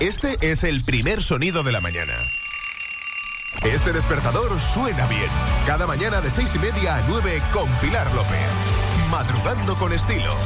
Este es el primer sonido de la mañana. Este despertador suena bien. Cada mañana de seis y media a 9 con Pilar López. Madrugando con estilo.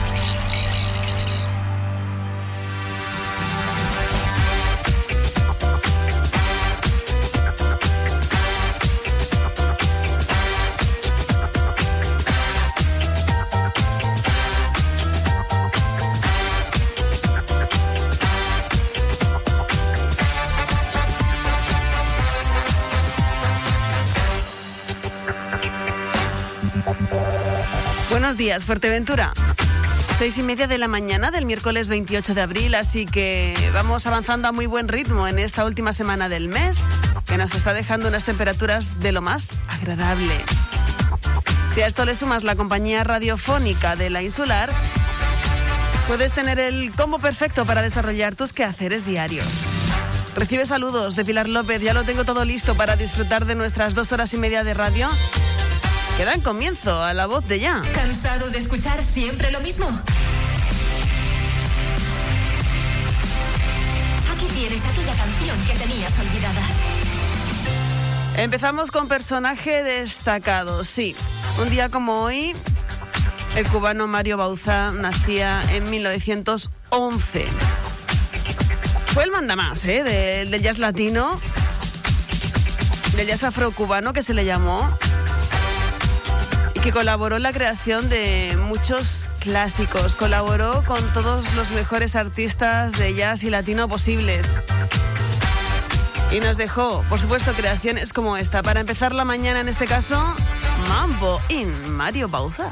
Días, Fuerteventura. Seis y media de la mañana del miércoles 28 de abril, así que vamos avanzando a muy buen ritmo en esta última semana del mes, que nos está dejando unas temperaturas de lo más agradable. Si a esto le sumas la compañía radiofónica de la insular, puedes tener el combo perfecto para desarrollar tus quehaceres diarios. Recibe saludos de Pilar López, ya lo tengo todo listo para disfrutar de nuestras dos horas y media de radio que dan comienzo a la voz de ya. ¿Cansado de escuchar siempre lo mismo? Aquí tienes aquella canción que tenías olvidada. Empezamos con personaje destacado, sí. Un día como hoy, el cubano Mario Bauza nacía en 1911. Fue el mandamás ¿eh? del de jazz latino, del jazz afrocubano que se le llamó que colaboró en la creación de muchos clásicos, colaboró con todos los mejores artistas de jazz y latino posibles. Y nos dejó, por supuesto, creaciones como esta. Para empezar la mañana, en este caso, Mambo in Mario Bauza.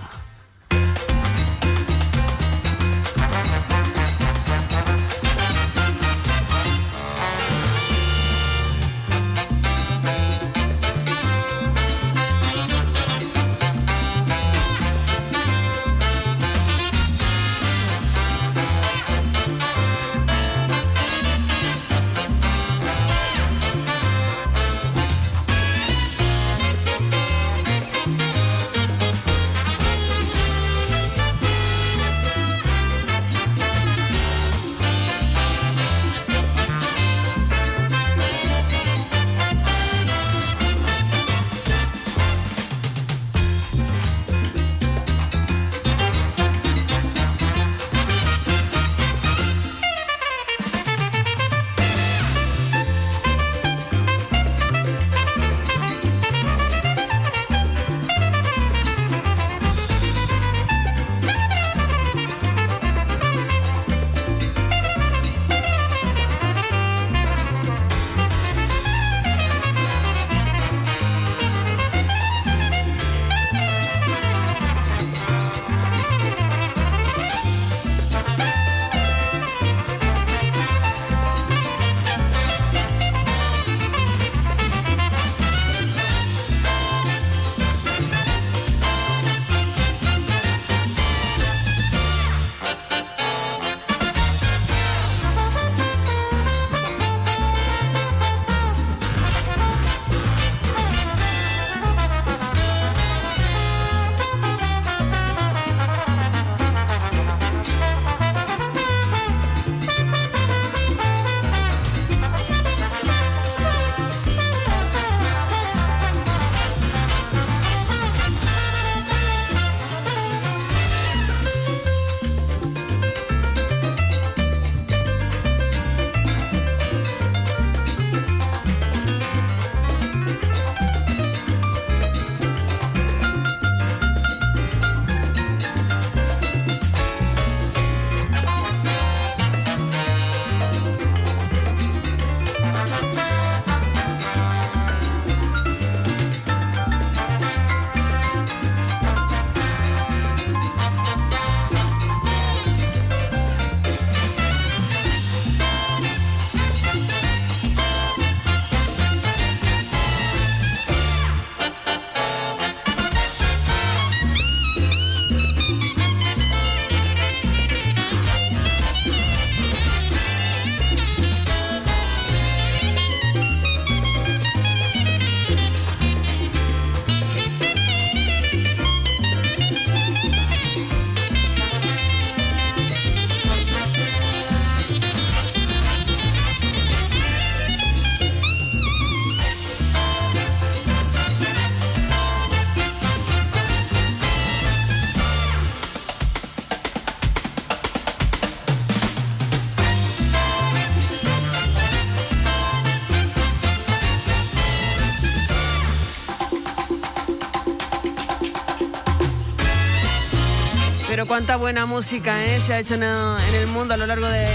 Cuánta buena música ¿eh? se ha hecho en el mundo a lo largo de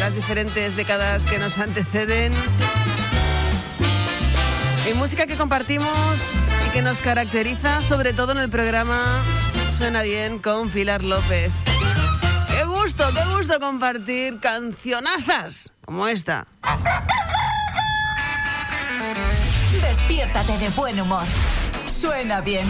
las diferentes décadas que nos anteceden. Y música que compartimos y que nos caracteriza, sobre todo en el programa Suena bien con Pilar López. Qué gusto, qué gusto compartir cancionazas como esta. Despiértate de buen humor. Suena bien.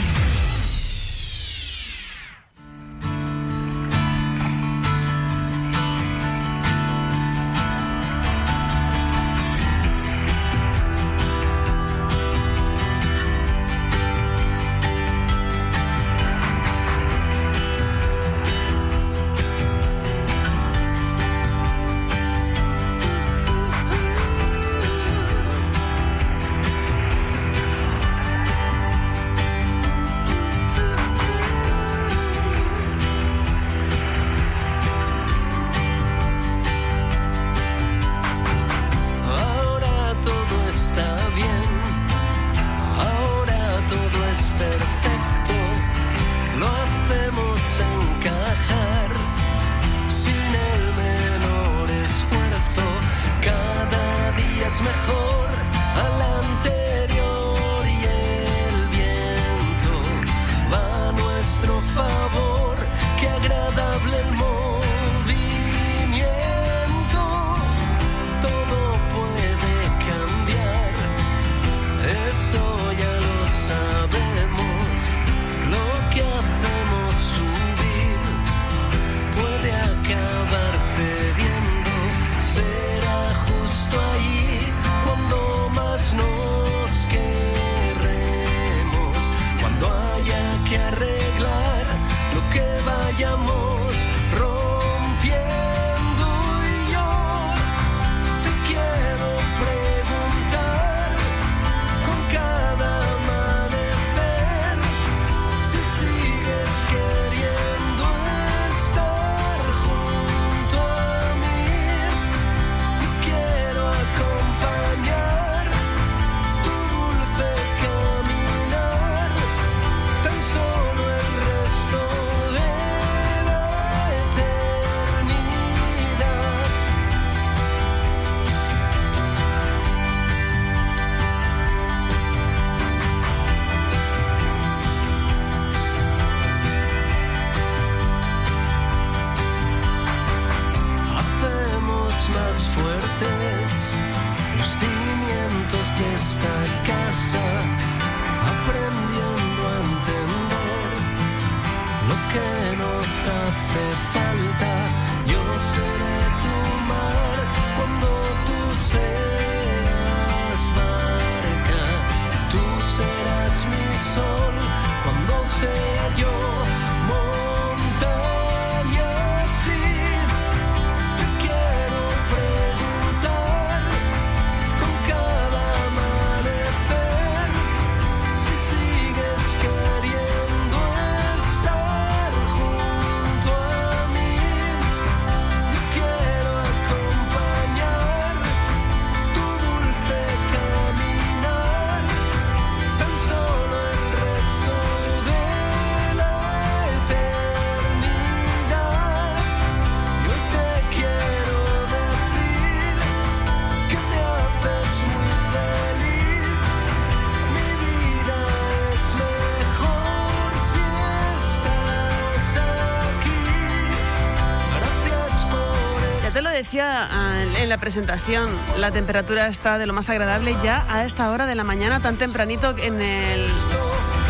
La presentación, la temperatura está de lo más agradable ya a esta hora de la mañana, tan tempranito en el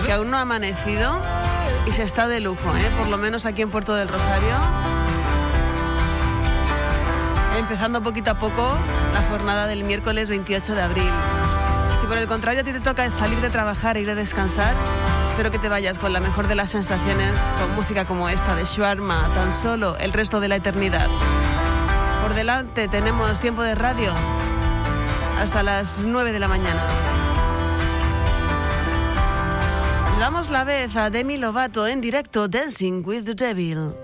que aún no ha amanecido y se está de lujo, ¿eh? por lo menos aquí en Puerto del Rosario. Empezando poquito a poco la jornada del miércoles 28 de abril. Si por el contrario a ti te toca salir de trabajar e ir a descansar, espero que te vayas con la mejor de las sensaciones, con música como esta de Shuarma, tan solo el resto de la eternidad. Por delante tenemos tiempo de radio hasta las 9 de la mañana. damos la vez a Demi Lovato en directo Dancing with the Devil.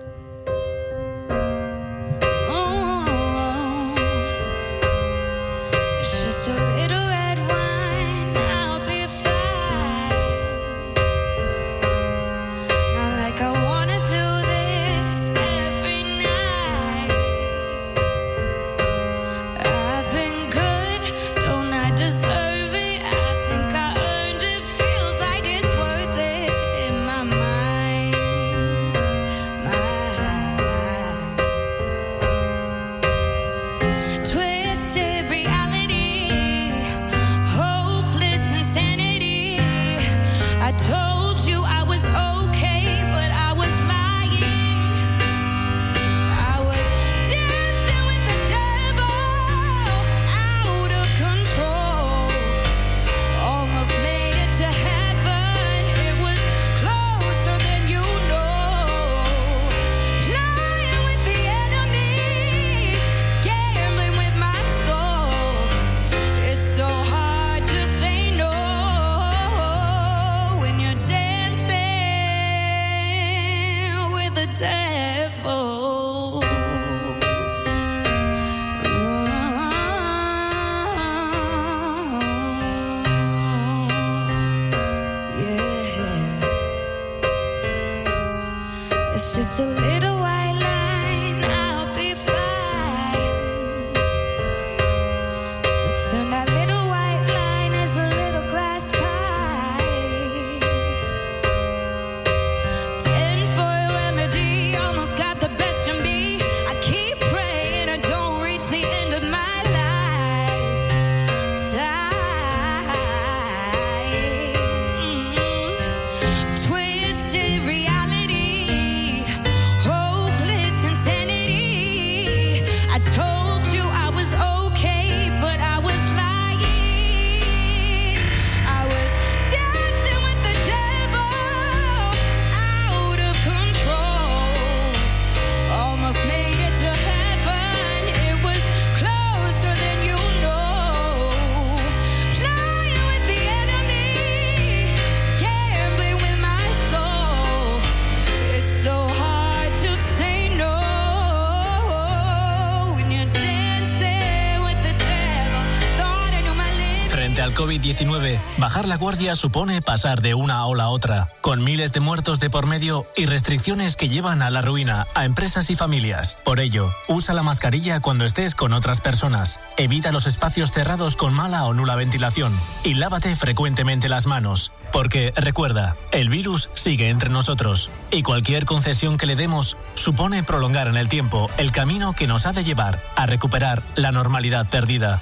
COVID-19, bajar la guardia supone pasar de una ola a otra, con miles de muertos de por medio y restricciones que llevan a la ruina a empresas y familias. Por ello, usa la mascarilla cuando estés con otras personas, evita los espacios cerrados con mala o nula ventilación y lávate frecuentemente las manos. Porque, recuerda, el virus sigue entre nosotros y cualquier concesión que le demos supone prolongar en el tiempo el camino que nos ha de llevar a recuperar la normalidad perdida.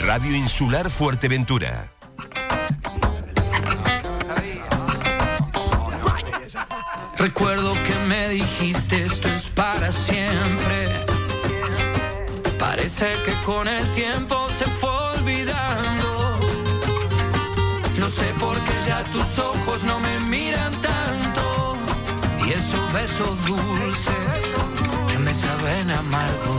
Radio Insular Fuerteventura. Recuerdo que me dijiste esto es para siempre. Parece que con el tiempo se fue olvidando. No sé por qué ya tus ojos no me miran tanto. Y esos besos dulces que me saben amargos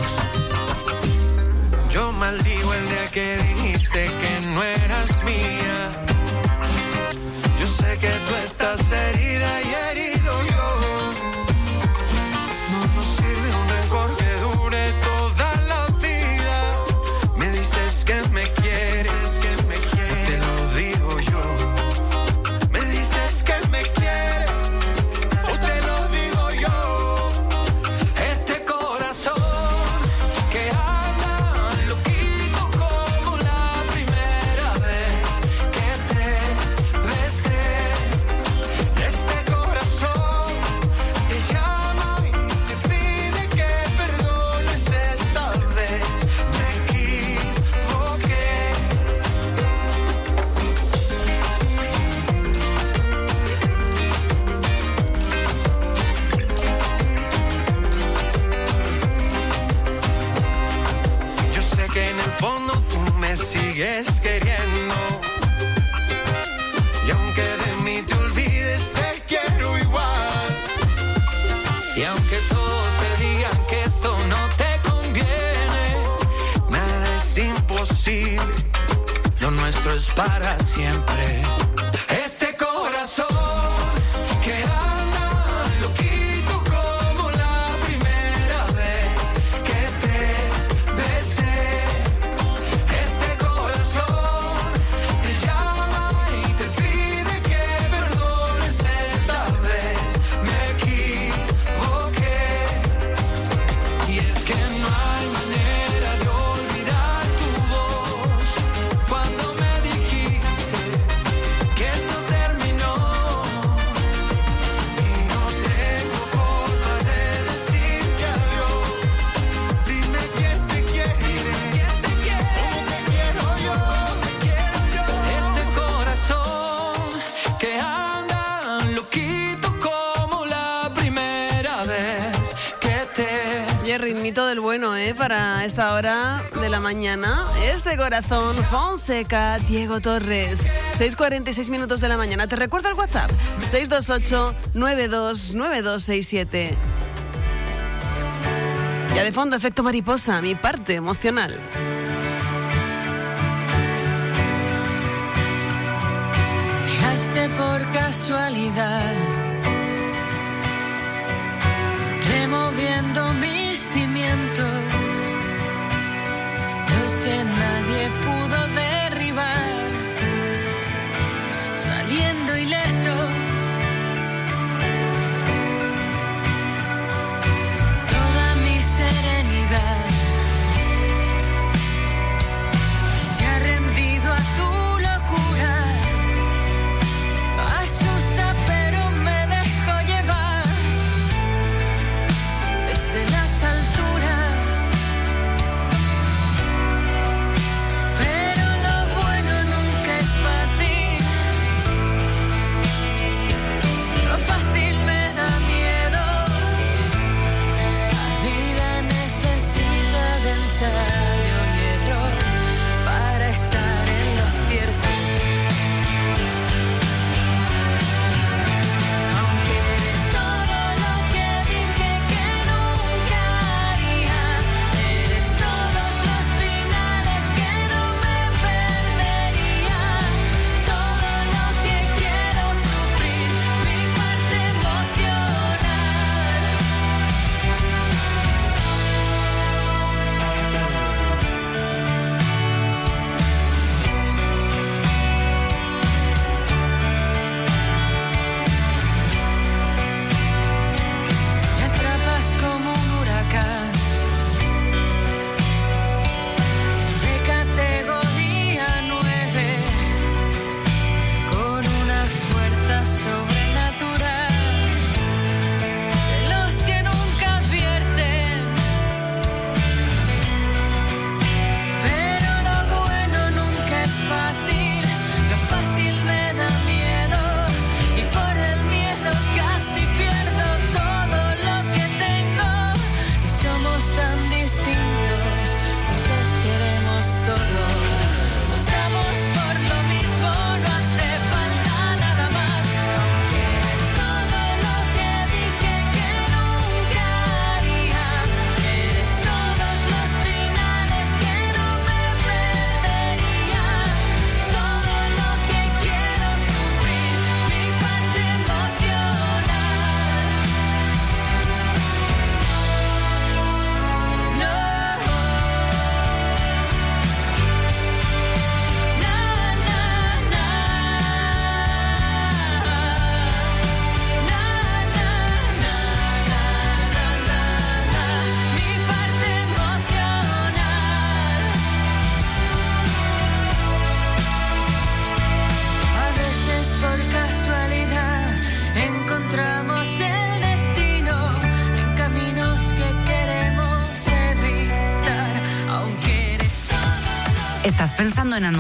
corazón, Fonseca, Diego Torres. 6.46 minutos de la mañana. Te recuerdo el WhatsApp. 628-929267. Ya de fondo, efecto mariposa, mi parte emocional. Dejaste por casualidad removiendo mis cimientos, que nadie pudo derribar, saliendo ileso.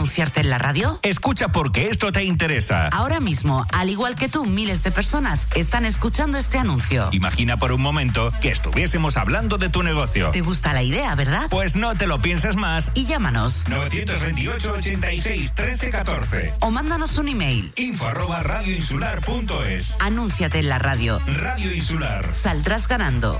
Anunciarte en la radio? Escucha porque esto te interesa. Ahora mismo, al igual que tú, miles de personas están escuchando este anuncio. Imagina por un momento que estuviésemos hablando de tu negocio. ¿Te gusta la idea, verdad? Pues no te lo pienses más. Y llámanos 928 86 13 14. o mándanos un email. Info arroba radioinsular.es. Anúnciate en la radio. Radio Insular. Saldrás ganando.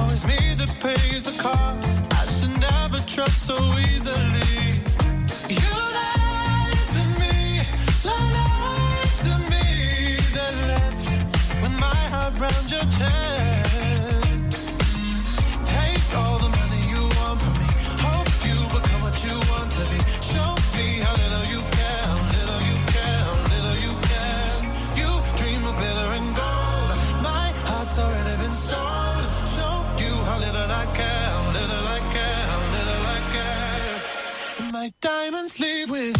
Always me that pays the cost. I should never trust so easily. You lied to me, lied to me. Then left with my heart round your chest. My diamonds leave with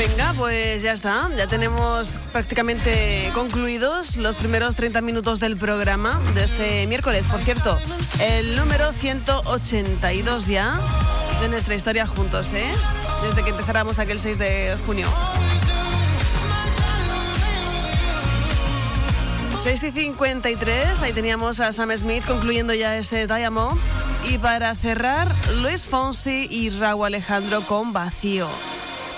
Venga, pues ya está. Ya tenemos prácticamente concluidos los primeros 30 minutos del programa de este miércoles. Por cierto, el número 182 ya de nuestra historia juntos, ¿eh? Desde que empezáramos aquel 6 de junio. 6 y 53, ahí teníamos a Sam Smith concluyendo ya este Diamonds. Y para cerrar, Luis Fonsi y Raúl Alejandro con Vacío.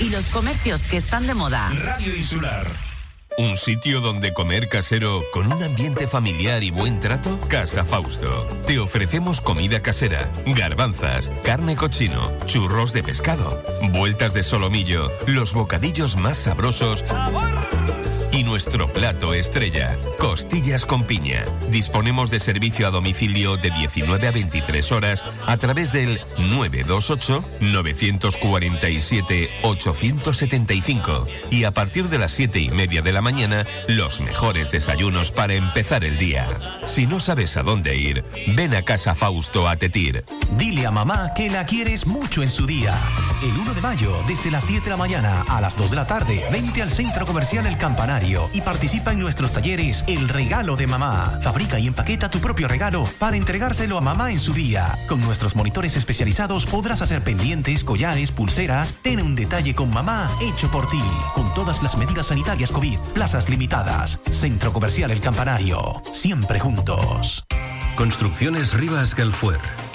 y los comercios que están de moda. Radio Insular. Un sitio donde comer casero con un ambiente familiar y buen trato. Casa Fausto. Te ofrecemos comida casera, garbanzas, carne cochino, churros de pescado, vueltas de solomillo, los bocadillos más sabrosos Y nuestro plato estrella, costillas con piña. Disponemos de servicio a domicilio de 19 a 23 horas a través del 928-947-875. Y a partir de las 7 y media de la mañana, los mejores desayunos para empezar el día. Si no sabes a dónde ir, ven a Casa Fausto a Tetir. Dile a mamá que la quieres mucho en su día. El 1 de mayo, desde las 10 de la mañana a las 2 de la tarde, vente al Centro Comercial El Campanario y participa en nuestros talleres El Regalo de Mamá. Fabrica y empaqueta tu propio regalo para entregárselo a mamá en su día. Con nuestros monitores especializados podrás hacer pendientes, collares, pulseras. Ten un detalle con mamá hecho por ti. Con todas las medidas sanitarias COVID, plazas limitadas. Centro Comercial El Campanario. Siempre juntos. Construcciones Rivas Galfuer.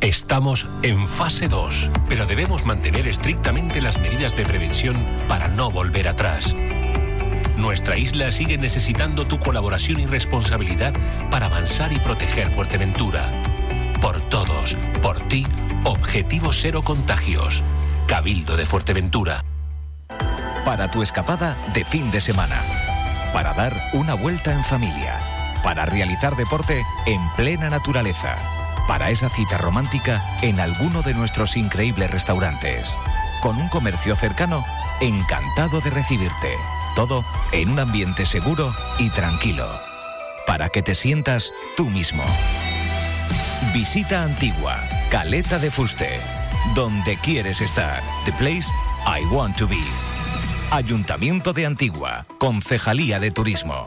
Estamos en fase 2, pero debemos mantener estrictamente las medidas de prevención para no volver atrás. Nuestra isla sigue necesitando tu colaboración y responsabilidad para avanzar y proteger Fuerteventura. Por todos, por ti, Objetivo Cero Contagios. Cabildo de Fuerteventura. Para tu escapada de fin de semana. Para dar una vuelta en familia. Para realizar deporte en plena naturaleza. Para esa cita romántica en alguno de nuestros increíbles restaurantes. Con un comercio cercano, encantado de recibirte. Todo en un ambiente seguro y tranquilo. Para que te sientas tú mismo. Visita Antigua, Caleta de Fuste. Donde quieres estar. The place I want to be. Ayuntamiento de Antigua, Concejalía de Turismo.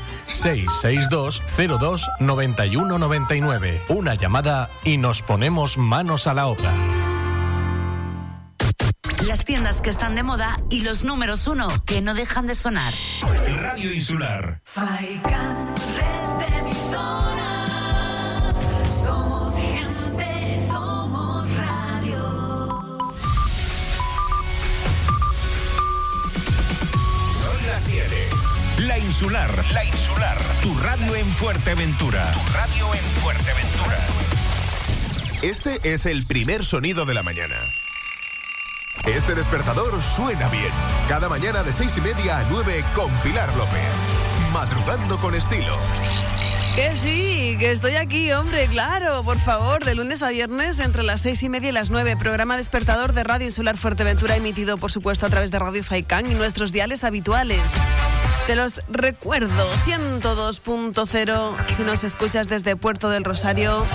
662-02-9199. Una llamada y nos ponemos manos a la obra. Las tiendas que están de moda y los números uno que no dejan de sonar. Radio Insular. Faikan, red de Insular. La Insular. Tu radio en Fuerteventura. Tu radio en Fuerteventura. Este es el primer sonido de la mañana. Este despertador suena bien. Cada mañana de seis y media a 9 con Pilar López. Madrugando con estilo. Que sí, que estoy aquí, hombre, claro, por favor, de lunes a viernes entre las seis y media y las nueve. Programa despertador de Radio Insular Fuerteventura emitido, por supuesto, a través de Radio Faicán y nuestros diales habituales. Te los recuerdo, 102.0 si nos escuchas desde Puerto del Rosario.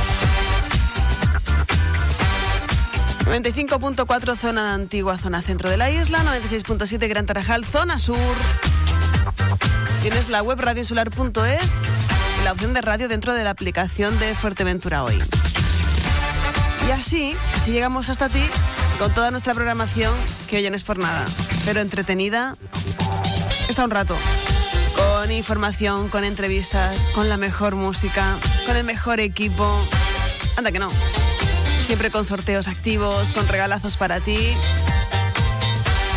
95.4 zona antigua, zona centro de la isla, 96.7 Gran Tarajal, zona sur. Tienes la web radioinsular.es y la opción de radio dentro de la aplicación de Fuerteventura Hoy. Y así, así llegamos hasta ti con toda nuestra programación, que hoy no es por nada, pero entretenida, está un rato. Con información, con entrevistas, con la mejor música, con el mejor equipo. Anda que no. Siempre con sorteos activos, con regalazos para ti.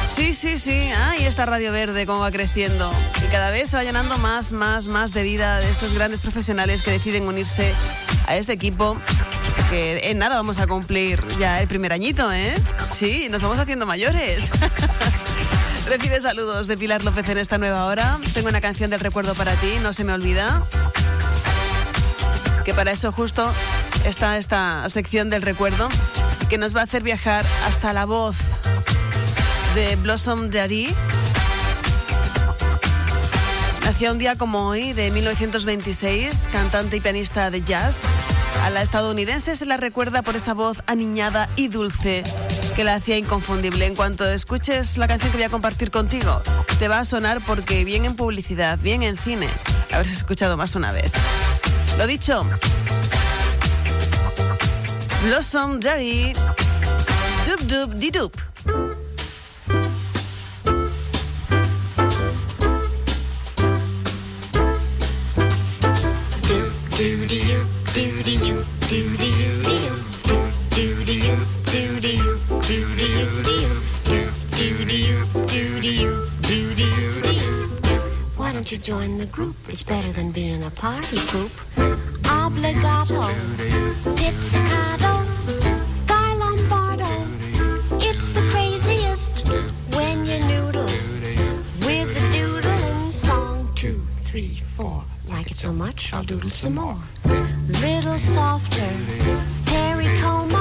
Sí, sí, sí. Ahí está Radio Verde, cómo va creciendo. Y cada vez se va llenando más, más, más de vida de esos grandes profesionales que deciden unirse a este equipo. Que en nada vamos a cumplir ya el primer añito, ¿eh? Sí, nos vamos haciendo mayores. Recibe saludos de Pilar López en esta nueva hora. Tengo una canción del recuerdo para ti, no se me olvida. que para eso justo está esta sección del recuerdo que nos va a hacer viajar hasta la voz de Blossom Jari. Nació un día como hoy, de 1926, cantante y pianista de jazz. A la estadounidense se la recuerda por esa voz aniñada y dulce que la hacía inconfundible. En cuanto escuches la canción que voy a compartir contigo, te va a sonar porque bien en publicidad, bien en cine, haberse escuchado más una vez. Lo dicho, Blossom Jerry, Dub Dub you join the group? It's better than being a party poop. Obligato, pizzicato, Guy Lombardo. It's the craziest when you noodle with the doodling song. Two, three, four. Like it so much, I'll doodle some more. Little softer, Perry Como,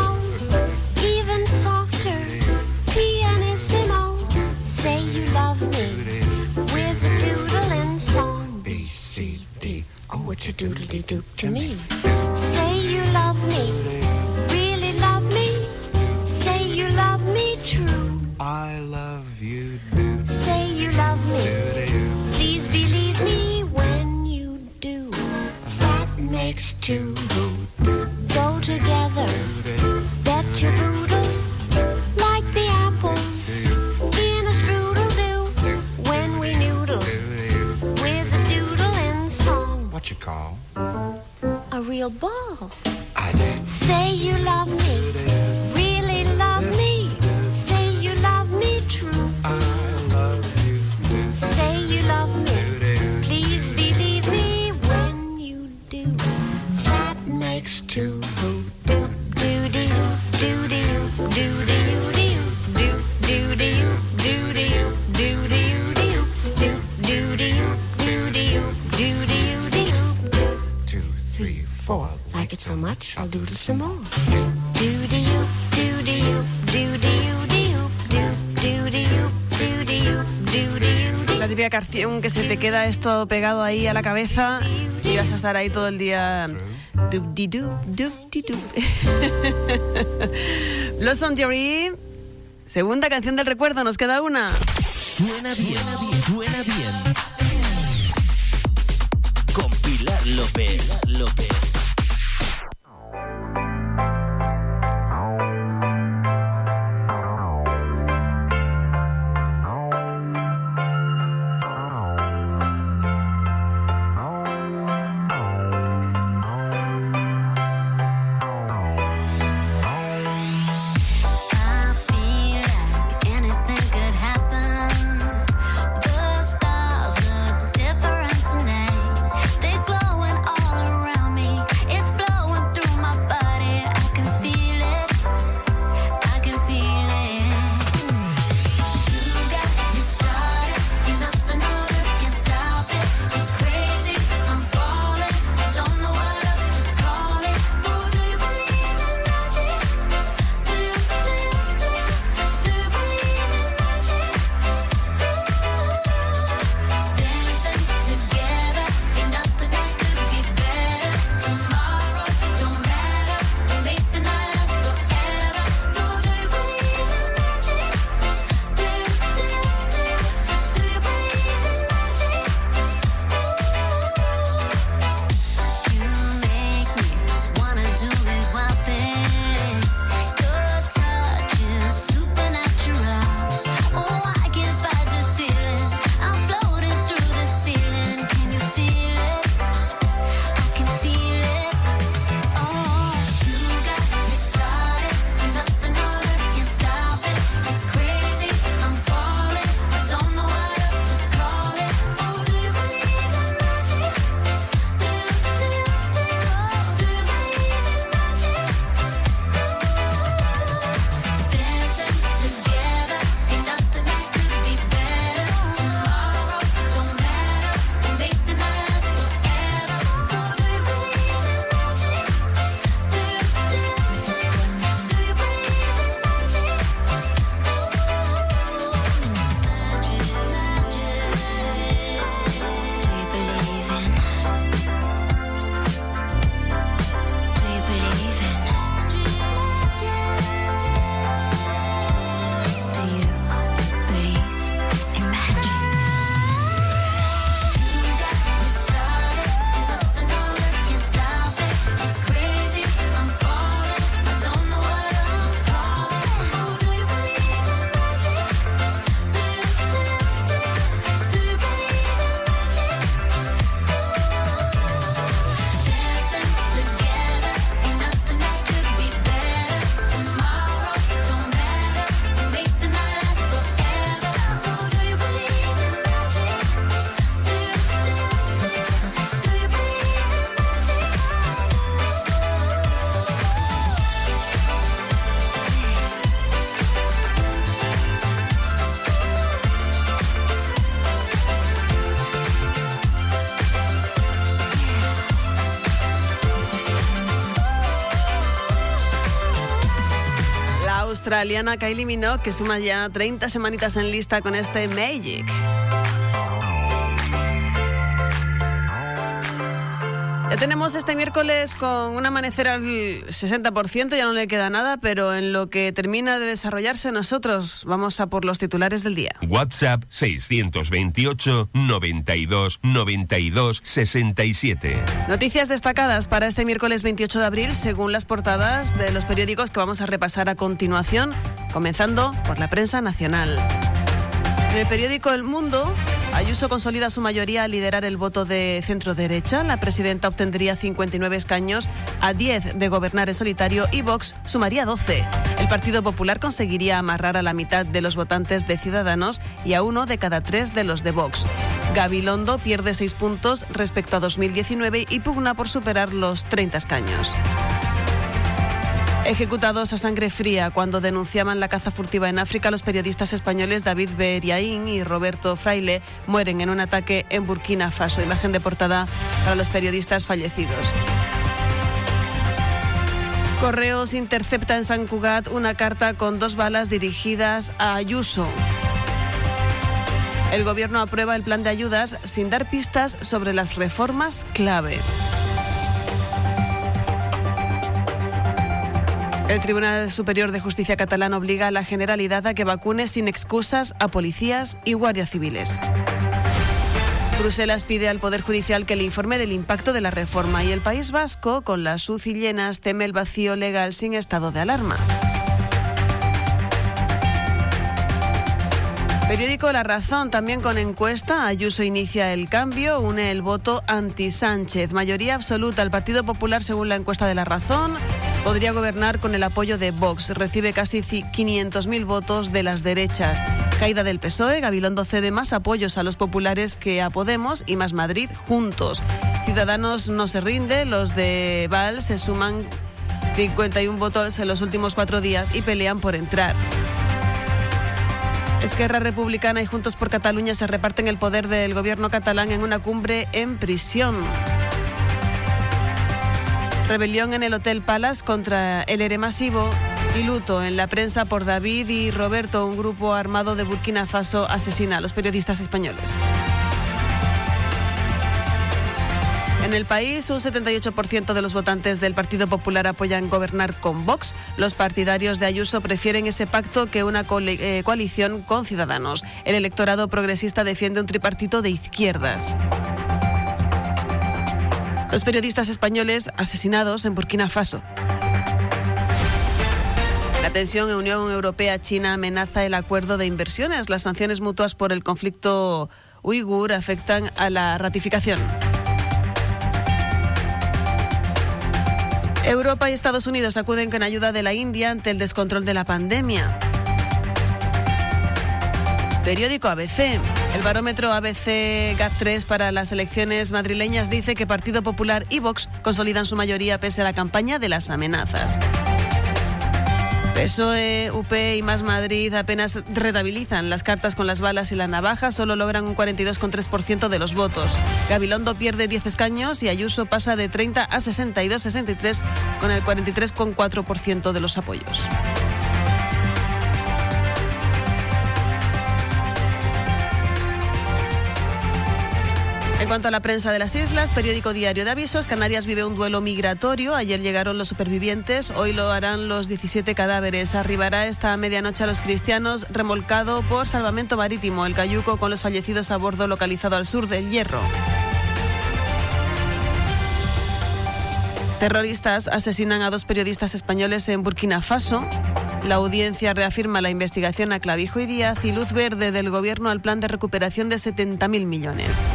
D. It's a doodly doop to me. Say you love me, really love me. Say you love me true. I love you. do. Say you love me. Please believe me when you do. That makes two go together. Real ball. Say you love me, I'll doodle some more. La típica canción que se te queda esto pegado ahí a la cabeza y vas a estar ahí todo el día. Los on Theory. Segunda canción del recuerdo, nos queda una. Suena bien, suena bien. Con Pilar López. López. Australiana Kylie Minogue, que suma ya 30 semanitas en lista con este Magic. Este miércoles con un amanecer al 60%, ya no le queda nada, pero en lo que termina de desarrollarse nosotros vamos a por los titulares del día. WhatsApp 628 92 92 67. Noticias destacadas para este miércoles 28 de abril según las portadas de los periódicos que vamos a repasar a continuación, comenzando por la prensa nacional. En el periódico El Mundo, Ayuso consolida su mayoría al liderar el voto de centro derecha. La presidenta obtendría 59 escaños a 10 de gobernar en solitario y Vox sumaría 12. El Partido Popular conseguiría amarrar a la mitad de los votantes de Ciudadanos y a uno de cada tres de los de Vox. Gabilondo pierde seis puntos respecto a 2019 y pugna por superar los 30 escaños. Ejecutados a sangre fría cuando denunciaban la caza furtiva en África, los periodistas españoles David Beriaín y Roberto Fraile mueren en un ataque en Burkina Faso. Imagen de portada para los periodistas fallecidos. Correos intercepta en San Cugat una carta con dos balas dirigidas a Ayuso. El gobierno aprueba el plan de ayudas sin dar pistas sobre las reformas clave. El Tribunal Superior de Justicia catalán obliga a la Generalidad a que vacune sin excusas a policías y guardias civiles. Bruselas pide al Poder Judicial que le informe del impacto de la reforma y el País Vasco, con las UCI llenas, teme el vacío legal sin estado de alarma. Periódico La Razón, también con encuesta, Ayuso inicia el cambio, une el voto anti-Sánchez. Mayoría absoluta, el Partido Popular, según la encuesta de La Razón, podría gobernar con el apoyo de Vox. Recibe casi 500.000 votos de las derechas. Caída del PSOE, Gabilondo cede más apoyos a los populares que a Podemos y más Madrid juntos. Ciudadanos no se rinde, los de Val se suman 51 votos en los últimos cuatro días y pelean por entrar. Esquerra Republicana y Juntos por Cataluña se reparten el poder del gobierno catalán en una cumbre en prisión. Rebelión en el Hotel Palace contra el ERE masivo y luto en la prensa por David y Roberto, un grupo armado de Burkina Faso asesina a los periodistas españoles. En el país, un 78% de los votantes del Partido Popular apoyan gobernar con Vox. Los partidarios de Ayuso prefieren ese pacto que una eh, coalición con Ciudadanos. El electorado progresista defiende un tripartito de izquierdas. Los periodistas españoles asesinados en Burkina Faso. La tensión en Unión Europea-China amenaza el acuerdo de inversiones. Las sanciones mutuas por el conflicto uigur afectan a la ratificación. Europa y Estados Unidos acuden con ayuda de la India ante el descontrol de la pandemia. Periódico ABC. El barómetro ABC GAT3 para las elecciones madrileñas dice que Partido Popular y Vox consolidan su mayoría pese a la campaña de las amenazas. PSOE, UP y Más Madrid apenas rentabilizan las cartas con las balas y la navaja, solo logran un 42,3% de los votos. Gabilondo pierde 10 escaños y Ayuso pasa de 30 a 62,63 con el 43,4% de los apoyos. Cuanto a la prensa de las islas, periódico diario de avisos, Canarias vive un duelo migratorio. Ayer llegaron los supervivientes, hoy lo harán los 17 cadáveres. Arribará esta medianoche a los cristianos, remolcado por salvamento marítimo, el cayuco con los fallecidos a bordo localizado al sur del Hierro. Terroristas asesinan a dos periodistas españoles en Burkina Faso. La audiencia reafirma la investigación a Clavijo y Díaz y luz verde del gobierno al plan de recuperación de 70.000 millones.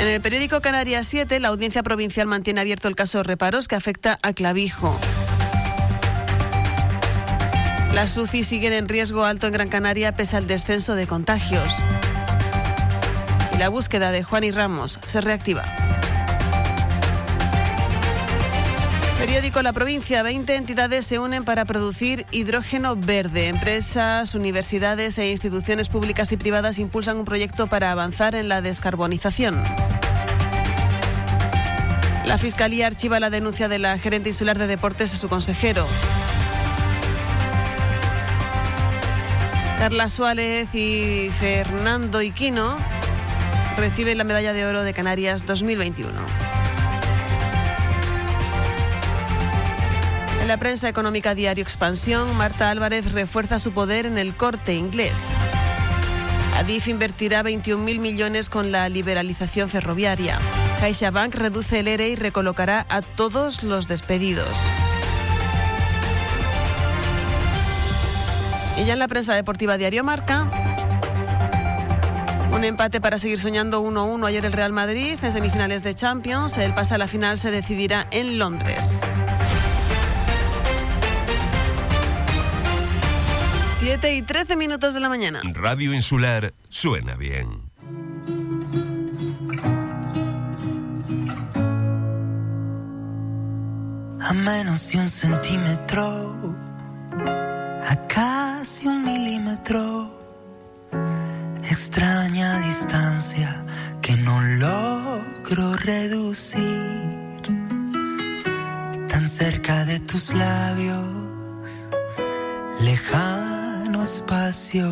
En el periódico Canarias 7, la audiencia provincial mantiene abierto el caso reparos que afecta a Clavijo. Las UCI siguen en riesgo alto en Gran Canaria pese al descenso de contagios. Y la búsqueda de Juan y Ramos se reactiva. Periódico La Provincia, 20 entidades se unen para producir hidrógeno verde. Empresas, universidades e instituciones públicas y privadas impulsan un proyecto para avanzar en la descarbonización. La Fiscalía archiva la denuncia de la gerente insular de deportes a su consejero. Carla Suárez y Fernando Iquino reciben la medalla de oro de Canarias 2021. La prensa económica Diario Expansión, Marta Álvarez refuerza su poder en el corte inglés. Adif invertirá 21.000 millones con la liberalización ferroviaria. CaixaBank reduce el ERE y recolocará a todos los despedidos. Y ya en la prensa deportiva Diario Marca, un empate para seguir soñando 1-1 ayer el Real Madrid en semifinales de Champions. El pase a la final se decidirá en Londres. 7 y 13 minutos de la mañana. Radio Insular suena bien. a menos de un centímetro, a casi un milímetro, extraña distancia que no logro reducir, tan cerca de tus labios, lejano espacio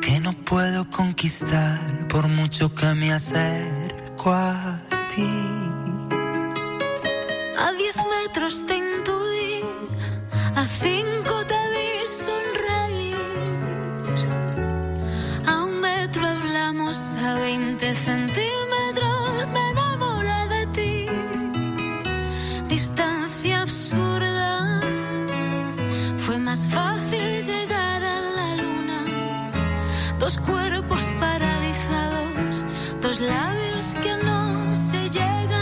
que no puedo conquistar por mucho que me acerco a ti. A diez metros te intuí, a cinco te vi sonreír. A un metro hablamos, a veinte centímetros me enamoré de ti. Distancia absurda, fue más fácil Dos cuerpos paralizados, dos labios que no se llegan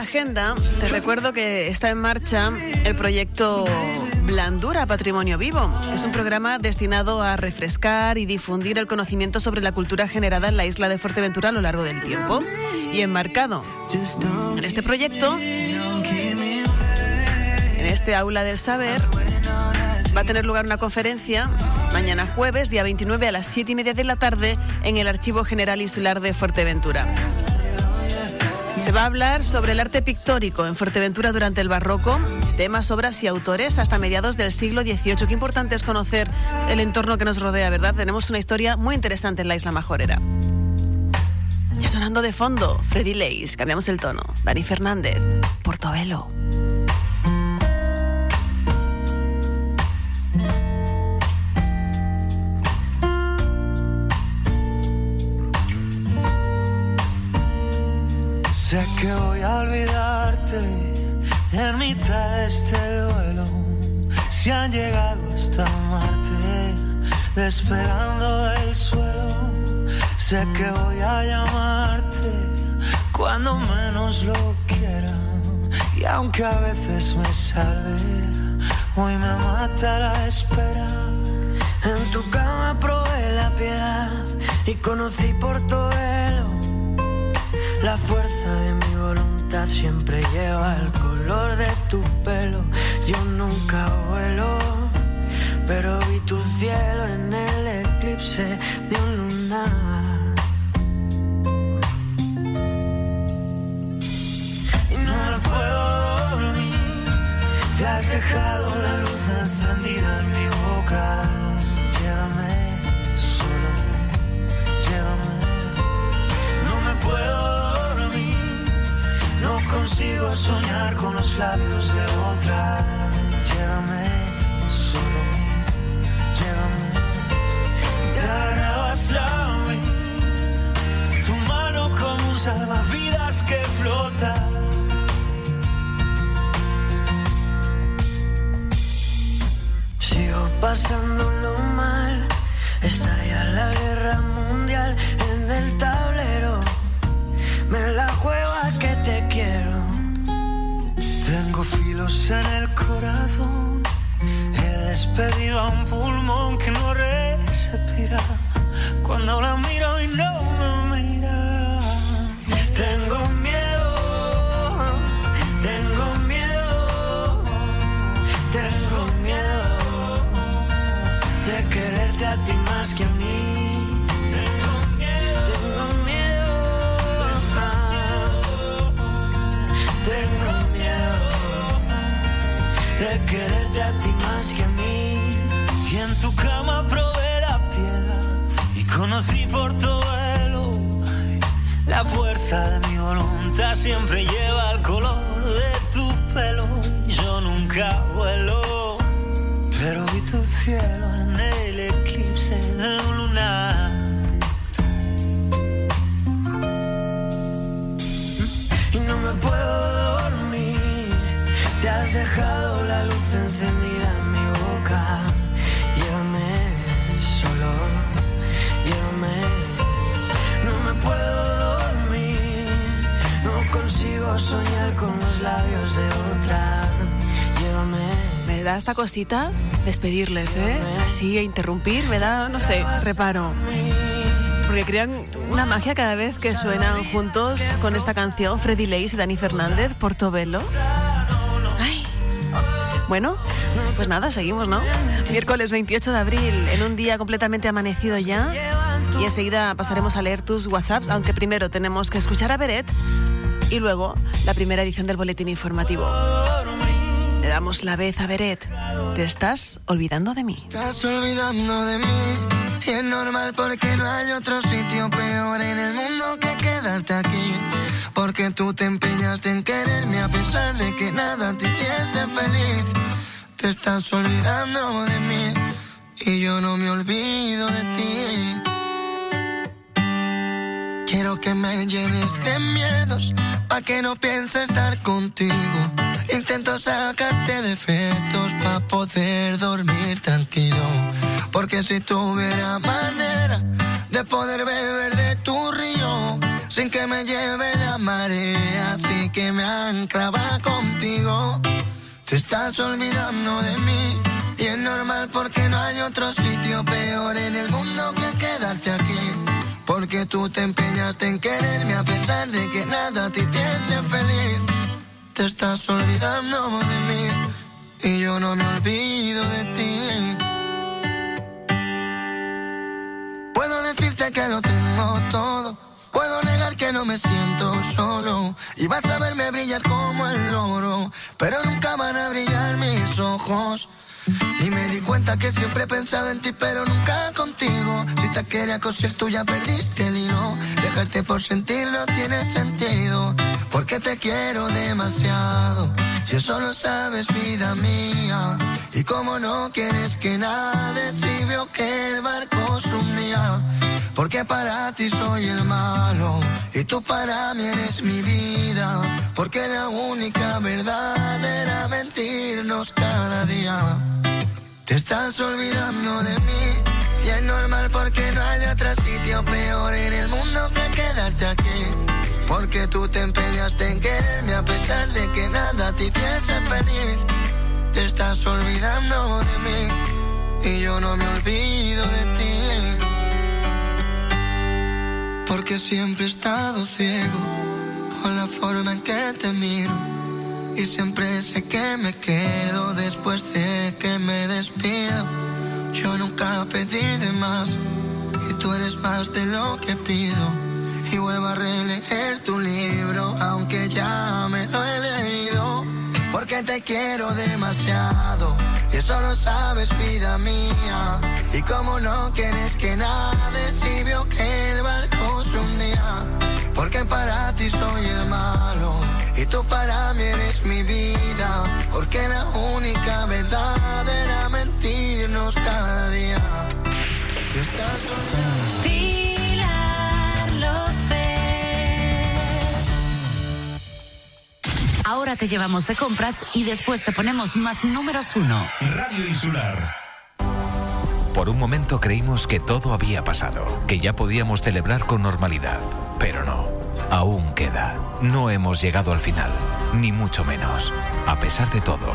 Agenda, te recuerdo que está en marcha el proyecto Blandura Patrimonio Vivo. Es un programa destinado a refrescar y difundir el conocimiento sobre la cultura generada en la isla de Fuerteventura a lo largo del tiempo. Y enmarcado en este proyecto, en este aula del saber, va a tener lugar una conferencia mañana jueves, día 29 a las 7 y media de la tarde, en el Archivo General Insular de Fuerteventura. Se va a hablar sobre el arte pictórico en Fuerteventura durante el barroco, temas, obras y autores hasta mediados del siglo XVIII. Qué importante es conocer el entorno que nos rodea, ¿verdad? Tenemos una historia muy interesante en la isla majorera. Ya sonando de fondo, Freddy Leis, cambiamos el tono. Dani Fernández, Portobelo. Que voy a olvidarte en mitad de este duelo. Si han llegado hasta Marte, despegando del suelo. Sé que voy a llamarte cuando menos lo quiera. Y aunque a veces me salve, hoy me mata la espera. En tu cama probé la piedad y conocí Portobelo. La fuerza de mi voluntad siempre lleva el color de tu pelo. Yo nunca vuelo, pero vi tu cielo en el eclipse de un lunar. y no me puedo dormir. Te has dejado la luz encendida en mi boca. Consigo soñar con los labios de otra. Llévame, solo llévame. Te a. Tu mano como un salvavidas que flota. Sigo pasándolo mal. Estalla la guerra mundial en el tablero. Me la juego a que te quiero. Tengo filos en el corazón. He despedido a un pulmón que no respira. Cuando la miro y no me conocí Portobelo. La fuerza de mi voluntad siempre lleva el color de tu pelo. Yo nunca vuelo, pero vi tu cielo en el eclipse de un lunar. y no me puedo dormir. Te has dejado la luz encendida en mi boca. Consigo soñar con los labios de otra. Llévame, Me da esta cosita despedirles, ¿eh? Así, e interrumpir, me da, no sé, reparo. Porque crean una magia cada vez que suenan juntos con esta canción Freddy Lace y Dani Fernández, Portobello. Ay. Bueno, pues nada, seguimos, ¿no? Miércoles 28 de abril, en un día completamente amanecido ya. Y enseguida pasaremos a leer tus WhatsApps, aunque primero tenemos que escuchar a Beret y luego la primera edición del boletín informativo. Le damos la vez a Beret. Te estás olvidando de mí. Estás olvidando de mí y es normal porque no hay otro sitio peor en el mundo que quedarte aquí. Porque tú te empeñaste en quererme a pesar de que nada te hiciese feliz. Te estás olvidando de mí y yo no me olvido de ti. Quiero que me llenes de miedos pa' que no piense estar contigo. Intento sacarte defectos pa' poder dormir tranquilo. Porque si tuviera manera de poder beber de tu río sin que me lleve la marea, así que me anclaba contigo. Te estás olvidando de mí y es normal porque no hay otro sitio peor en el mundo que quedarte aquí. Porque tú te empeñaste en quererme a pesar de que nada te hiciese feliz. Te estás olvidando de mí y yo no me olvido de ti. Puedo decirte que lo tengo todo. Puedo negar que no me siento solo. Y vas a verme brillar como el oro. Pero nunca van a brillar mis ojos. Y me di cuenta que siempre he pensado en ti, pero nunca contigo. Si te quería coser, tú ya perdiste el hilo. Dejarte por sentir no tiene sentido. Porque te quiero demasiado. Y eso lo sabes, vida mía. Y como no quieres que nade, si veo que el barco se hundía. Porque para ti soy el malo. Y tú para mí eres mi vida. Porque la única verdad era mentirnos cada día. Te estás olvidando de mí y es normal porque no hay otro sitio peor en el mundo que quedarte aquí. Porque tú te empeñaste en quererme a pesar de que nada te hiciese feliz. Te estás olvidando de mí y yo no me olvido de ti. Porque siempre he estado ciego con la forma en que te miro. Y siempre sé que me quedo después de que me despido. Yo nunca pedí de más y tú eres más de lo que pido. Y vuelvo a releer tu libro, aunque ya me lo he leído. Porque te quiero demasiado, y eso lo sabes, vida mía. Y como no quieres que nade, si veo que el barco se hundía. Porque para ti soy el malo tú para mí eres mi vida. Porque la única verdad era mentirnos cada día. Te estás olvidando. Pilar López. Ahora te llevamos de compras y después te ponemos más números uno. Radio Insular. Por un momento creímos que todo había pasado, que ya podíamos celebrar con normalidad, pero no. Aún queda. No hemos llegado al final, ni mucho menos. A pesar de todo,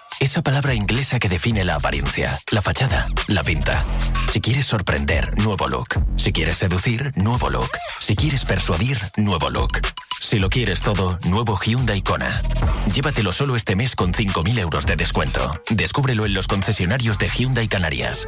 Esa palabra inglesa que define la apariencia, la fachada, la pinta. Si quieres sorprender, nuevo look. Si quieres seducir, nuevo look. Si quieres persuadir, nuevo look. Si lo quieres todo, nuevo Hyundai Kona. Llévatelo solo este mes con 5.000 euros de descuento. Descúbrelo en los concesionarios de Hyundai Canarias.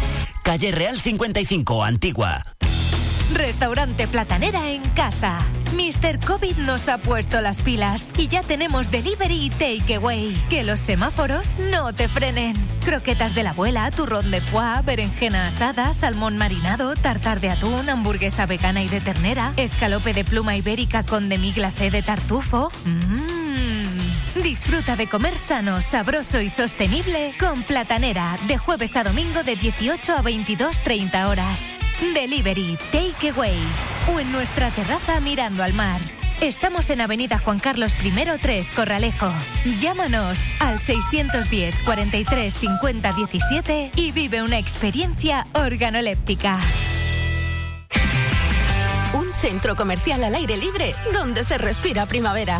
Calle Real 55, Antigua. Restaurante Platanera en casa. Mr. COVID nos ha puesto las pilas y ya tenemos delivery y takeaway. Que los semáforos no te frenen. Croquetas de la abuela, turrón de foie, berenjena asada, salmón marinado, tartar de atún, hamburguesa vegana y de ternera, escalope de pluma ibérica con demi glacé de tartufo. Mmm. Disfruta de comer sano, sabroso y sostenible con Platanera de jueves a domingo de 18 a 22.30 horas. Delivery, takeaway o en nuestra terraza mirando al mar. Estamos en Avenida Juan Carlos I 3, Corralejo. Llámanos al 610 43 50 17 y vive una experiencia organoléptica. Un centro comercial al aire libre donde se respira primavera.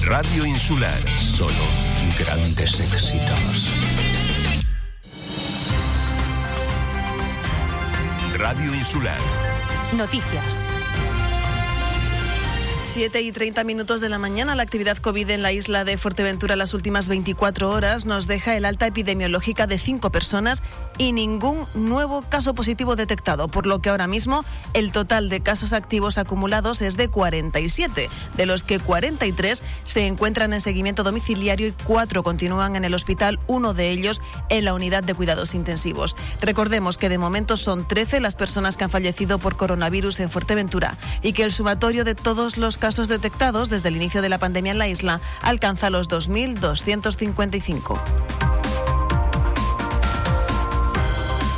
Radio Insular. Solo grandes éxitos. Radio Insular. Noticias. 7 y 30 minutos de la mañana, la actividad COVID en la isla de Fuerteventura las últimas 24 horas nos deja el alta epidemiológica de 5 personas y ningún nuevo caso positivo detectado, por lo que ahora mismo el total de casos activos acumulados es de 47, de los que 43 se encuentran en seguimiento domiciliario y 4 continúan en el hospital, uno de ellos en la unidad de cuidados intensivos. Recordemos que de momento son 13 las personas que han fallecido por coronavirus en Fuerteventura y que el sumatorio de todos los casos detectados desde el inicio de la pandemia en la isla alcanza los 2.255.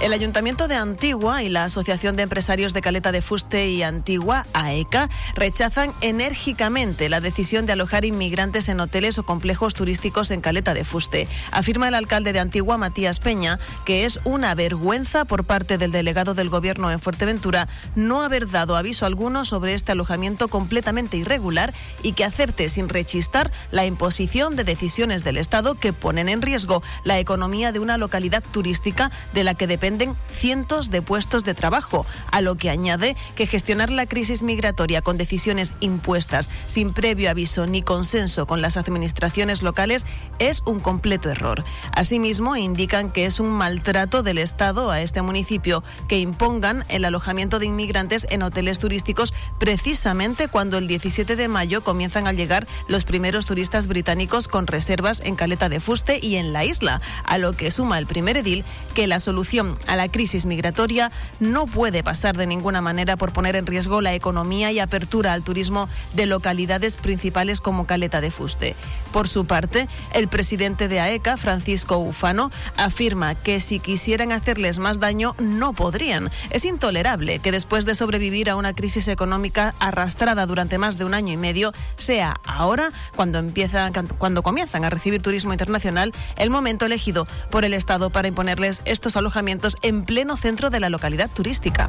El Ayuntamiento de Antigua y la Asociación de Empresarios de Caleta de Fuste y Antigua, AECA, rechazan enérgicamente la decisión de alojar inmigrantes en hoteles o complejos turísticos en Caleta de Fuste. Afirma el alcalde de Antigua, Matías Peña, que es una vergüenza por parte del delegado del Gobierno en Fuerteventura no haber dado aviso alguno sobre este alojamiento completamente irregular y que acerte sin rechistar la imposición de decisiones del Estado que ponen en riesgo la economía de una localidad turística de la que depende cientos de puestos de trabajo, a lo que añade que gestionar la crisis migratoria con decisiones impuestas sin previo aviso ni consenso con las administraciones locales es un completo error. Asimismo, indican que es un maltrato del Estado a este municipio que impongan el alojamiento de inmigrantes en hoteles turísticos precisamente cuando el 17 de mayo comienzan a llegar los primeros turistas británicos con reservas en Caleta de Fuste y en la isla, a lo que suma el primer edil que la solución a la crisis migratoria no puede pasar de ninguna manera por poner en riesgo la economía y apertura al turismo de localidades principales como Caleta de Fuste. Por su parte, el presidente de AECA, Francisco Ufano, afirma que si quisieran hacerles más daño no podrían. Es intolerable que después de sobrevivir a una crisis económica arrastrada durante más de un año y medio, sea ahora cuando empiezan cuando comienzan a recibir turismo internacional el momento elegido por el Estado para imponerles estos alojamientos en pleno centro de la localidad turística.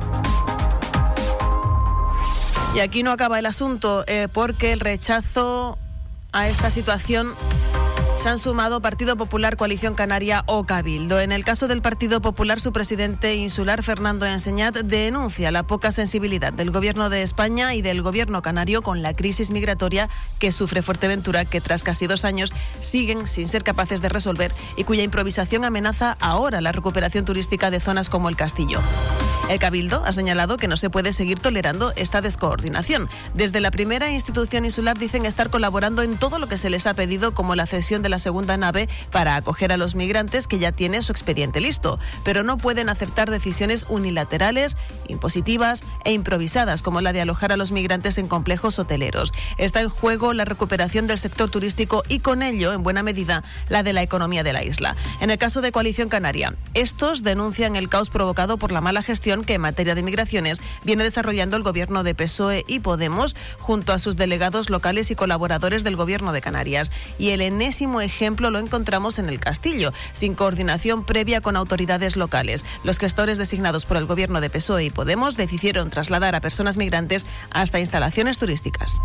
Y aquí no acaba el asunto, eh, porque el rechazo a esta situación se han sumado Partido Popular, Coalición Canaria o Cabildo. En el caso del Partido Popular, su presidente insular, Fernando Enseñat, denuncia la poca sensibilidad del Gobierno de España y del Gobierno canario con la crisis migratoria que sufre Fuerteventura, que tras casi dos años siguen sin ser capaces de resolver y cuya improvisación amenaza ahora la recuperación turística de zonas como el Castillo. El Cabildo ha señalado que no se puede seguir tolerando esta descoordinación. Desde la primera institución insular dicen estar colaborando en todo lo que se les ha pedido, como la cesión de la segunda nave para acoger a los migrantes que ya tiene su expediente listo, pero no pueden aceptar decisiones unilaterales, impositivas e improvisadas, como la de alojar a los migrantes en complejos hoteleros. Está en juego la recuperación del sector turístico y con ello, en buena medida, la de la economía de la isla. En el caso de Coalición Canaria, estos denuncian el caos provocado por la mala gestión que en materia de migraciones viene desarrollando el gobierno de PSOE y Podemos junto a sus delegados locales y colaboradores del gobierno de Canarias. Y el enésimo ejemplo lo encontramos en el Castillo, sin coordinación previa con autoridades locales. Los gestores designados por el gobierno de PSOE y Podemos decidieron trasladar a personas migrantes hasta instalaciones turísticas.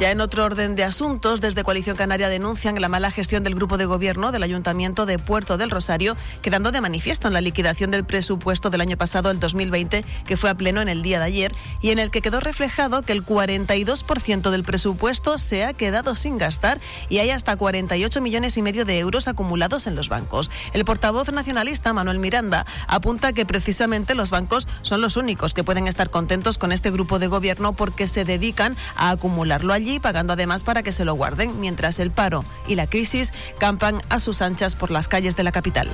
Ya en otro orden de asuntos, desde Coalición Canaria denuncian la mala gestión del grupo de gobierno del Ayuntamiento de Puerto del Rosario, quedando de manifiesto en la liquidación del presupuesto del año pasado, el 2020, que fue a pleno en el día de ayer, y en el que quedó reflejado que el 42% del presupuesto se ha quedado sin gastar y hay hasta 48 millones y medio de euros acumulados en los bancos. El portavoz nacionalista, Manuel Miranda, apunta que precisamente los bancos son los únicos que pueden estar contentos con este grupo de gobierno porque se dedican a acumularlo allí pagando además para que se lo guarden, mientras el paro y la crisis campan a sus anchas por las calles de la capital.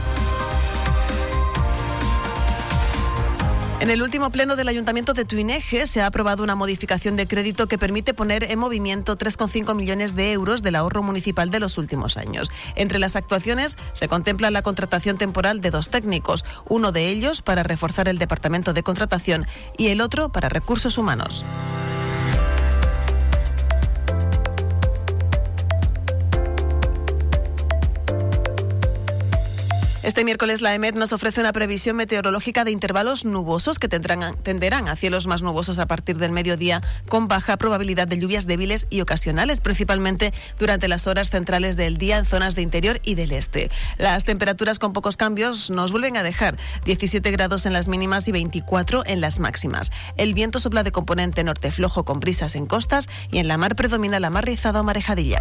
En el último pleno del Ayuntamiento de Tuineje se ha aprobado una modificación de crédito que permite poner en movimiento 3,5 millones de euros del ahorro municipal de los últimos años. Entre las actuaciones se contempla la contratación temporal de dos técnicos, uno de ellos para reforzar el departamento de contratación y el otro para recursos humanos. Este miércoles la EMET nos ofrece una previsión meteorológica de intervalos nubosos que tenderán a cielos más nubosos a partir del mediodía con baja probabilidad de lluvias débiles y ocasionales, principalmente durante las horas centrales del día en zonas de interior y del este. Las temperaturas con pocos cambios nos vuelven a dejar 17 grados en las mínimas y 24 en las máximas. El viento sopla de componente norte flojo con brisas en costas y en la mar predomina la mar rizada o marejadilla.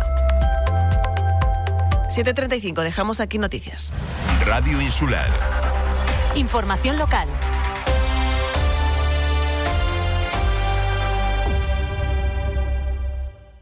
7.35, dejamos aquí noticias. Radio Insular. Información local.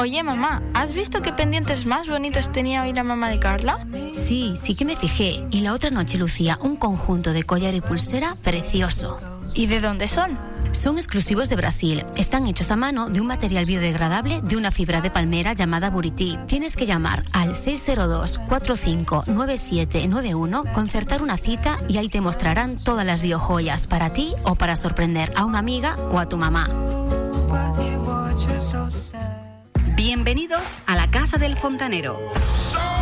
Oye, mamá, ¿has visto qué pendientes más bonitos tenía hoy la mamá de Carla? Sí, sí que me fijé. Y la otra noche lucía un conjunto de collar y pulsera precioso. ¿Y de dónde son? Son exclusivos de Brasil. Están hechos a mano de un material biodegradable de una fibra de palmera llamada Buriti. Tienes que llamar al 602-459791, concertar una cita y ahí te mostrarán todas las biojoyas para ti o para sorprender a una amiga o a tu mamá. Bienvenidos a la Casa del Fontanero.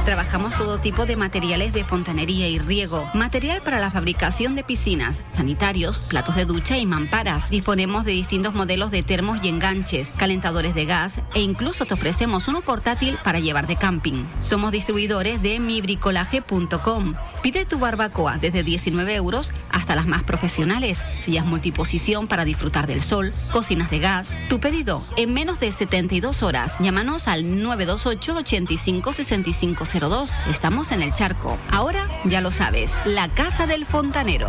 Trabajamos todo tipo de materiales de fontanería y riego, material para la fabricación de piscinas, sanitarios, platos de ducha y mamparas. Disponemos de distintos modelos de termos y enganches, calentadores de gas e incluso te ofrecemos uno portátil para llevar de camping. Somos distribuidores de mibricolaje.com. Pide tu barbacoa desde 19 euros hasta las más profesionales, sillas multiposición para disfrutar del sol, cocinas de gas. Tu pedido en menos de 72 horas. Llámanos al 928 85 65 02. Estamos en el charco. Ahora ya lo sabes, la Casa del Fontanero.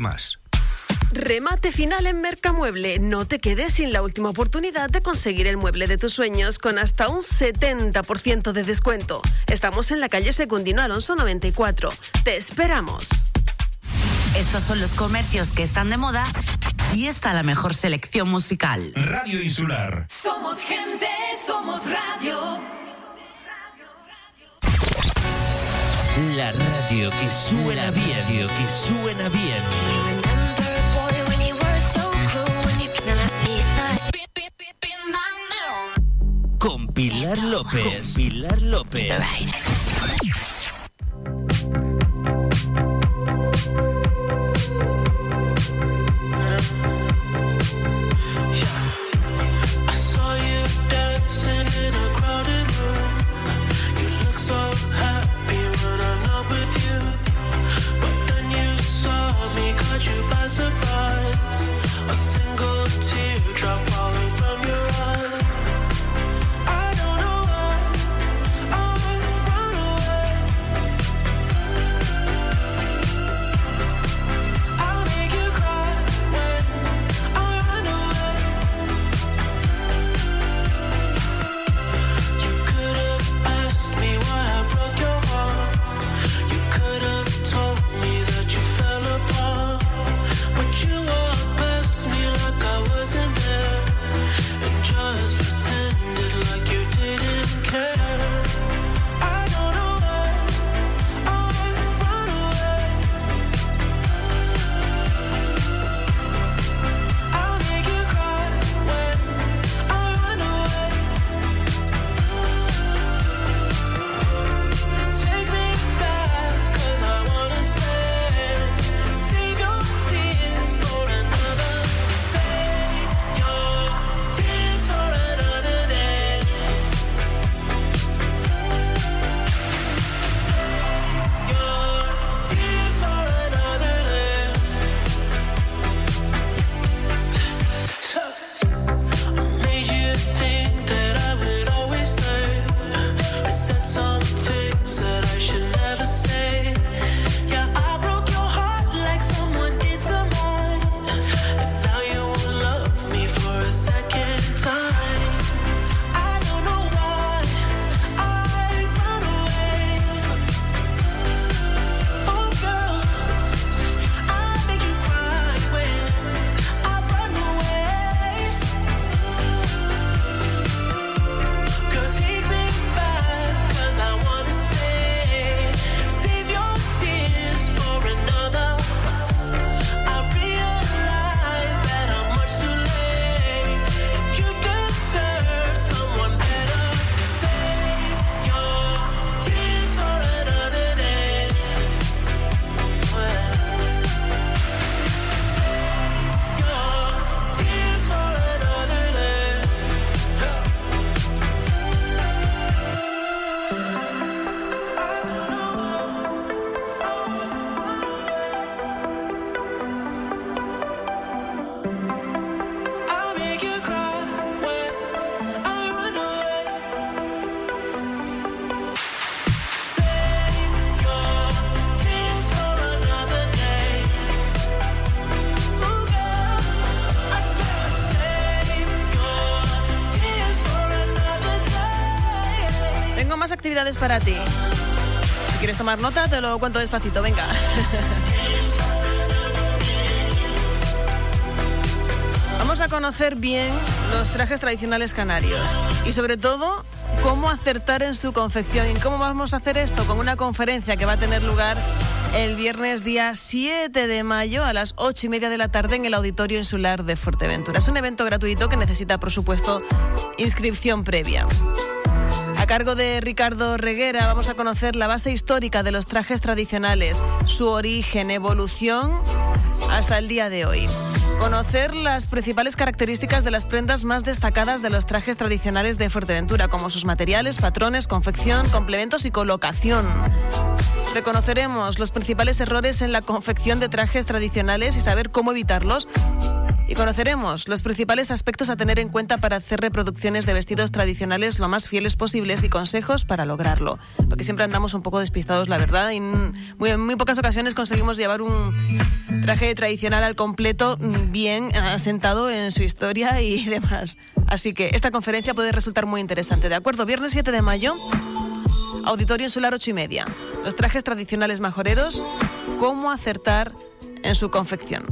más. Remate final en Mercamueble. No te quedes sin la última oportunidad de conseguir el mueble de tus sueños con hasta un 70% de descuento. Estamos en la calle Secundino Alonso 94. Te esperamos. Estos son los comercios que están de moda y esta la mejor selección musical. Radio Insular. Somos gente, somos radio. La radio que suena bien, que suena bien. Con Pilar López. Con Pilar López. Para ti. Si quieres tomar nota, te lo cuento despacito, venga. Vamos a conocer bien los trajes tradicionales canarios y sobre todo cómo acertar en su confección. ¿Y cómo vamos a hacer esto? Con una conferencia que va a tener lugar el viernes día 7 de mayo a las 8 y media de la tarde en el Auditorio Insular de Fuerteventura. Es un evento gratuito que necesita, por supuesto, inscripción previa. A cargo de Ricardo Reguera vamos a conocer la base histórica de los trajes tradicionales, su origen, evolución hasta el día de hoy. Conocer las principales características de las prendas más destacadas de los trajes tradicionales de Fuerteventura, como sus materiales, patrones, confección, complementos y colocación. Reconoceremos los principales errores en la confección de trajes tradicionales y saber cómo evitarlos. Y conoceremos los principales aspectos a tener en cuenta para hacer reproducciones de vestidos tradicionales lo más fieles posibles y consejos para lograrlo. Porque siempre andamos un poco despistados, la verdad, y en muy, pocas ocasiones conseguimos llevar un traje tradicional al completo mm, bien asentado en su historia y demás. Así que esta conferencia puede resultar muy interesante. ¿De acuerdo? Viernes 7 de mayo, Auditorio Insular 8 y media. Los trajes tradicionales majoreros, cómo acertar en su confección.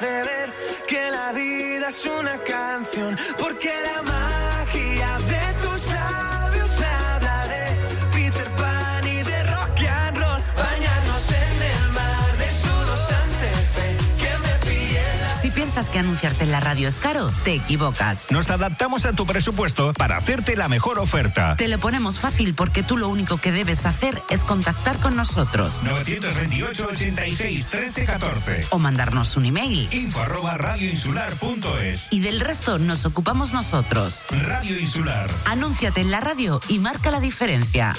hace ver que la vida es una canción, porque la que anunciarte en la radio es caro, te equivocas. Nos adaptamos a tu presupuesto para hacerte la mejor oferta. Te lo ponemos fácil porque tú lo único que debes hacer es contactar con nosotros. 928 86 13 14 o mandarnos un email info arroba radioinsular.es y del resto nos ocupamos nosotros. Radio Insular. Anúnciate en la radio y marca la diferencia.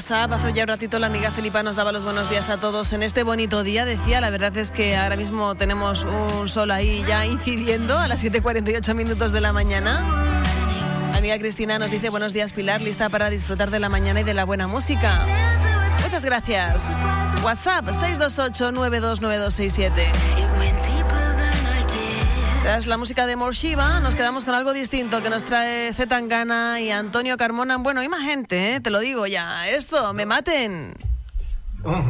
WhatsApp. Hace ya un ratito la amiga Felipa nos daba los buenos días a todos en este bonito día. Decía, la verdad es que ahora mismo tenemos un sol ahí ya incidiendo a las 7.48 minutos de la mañana. Amiga Cristina nos dice, buenos días Pilar, lista para disfrutar de la mañana y de la buena música. Muchas gracias. WhatsApp 628-929267. La música de Morshiva, nos quedamos con algo distinto que nos trae Zetangana y Antonio Carmona. Bueno, y más gente, ¿eh? te lo digo ya. Esto, me maten. Un,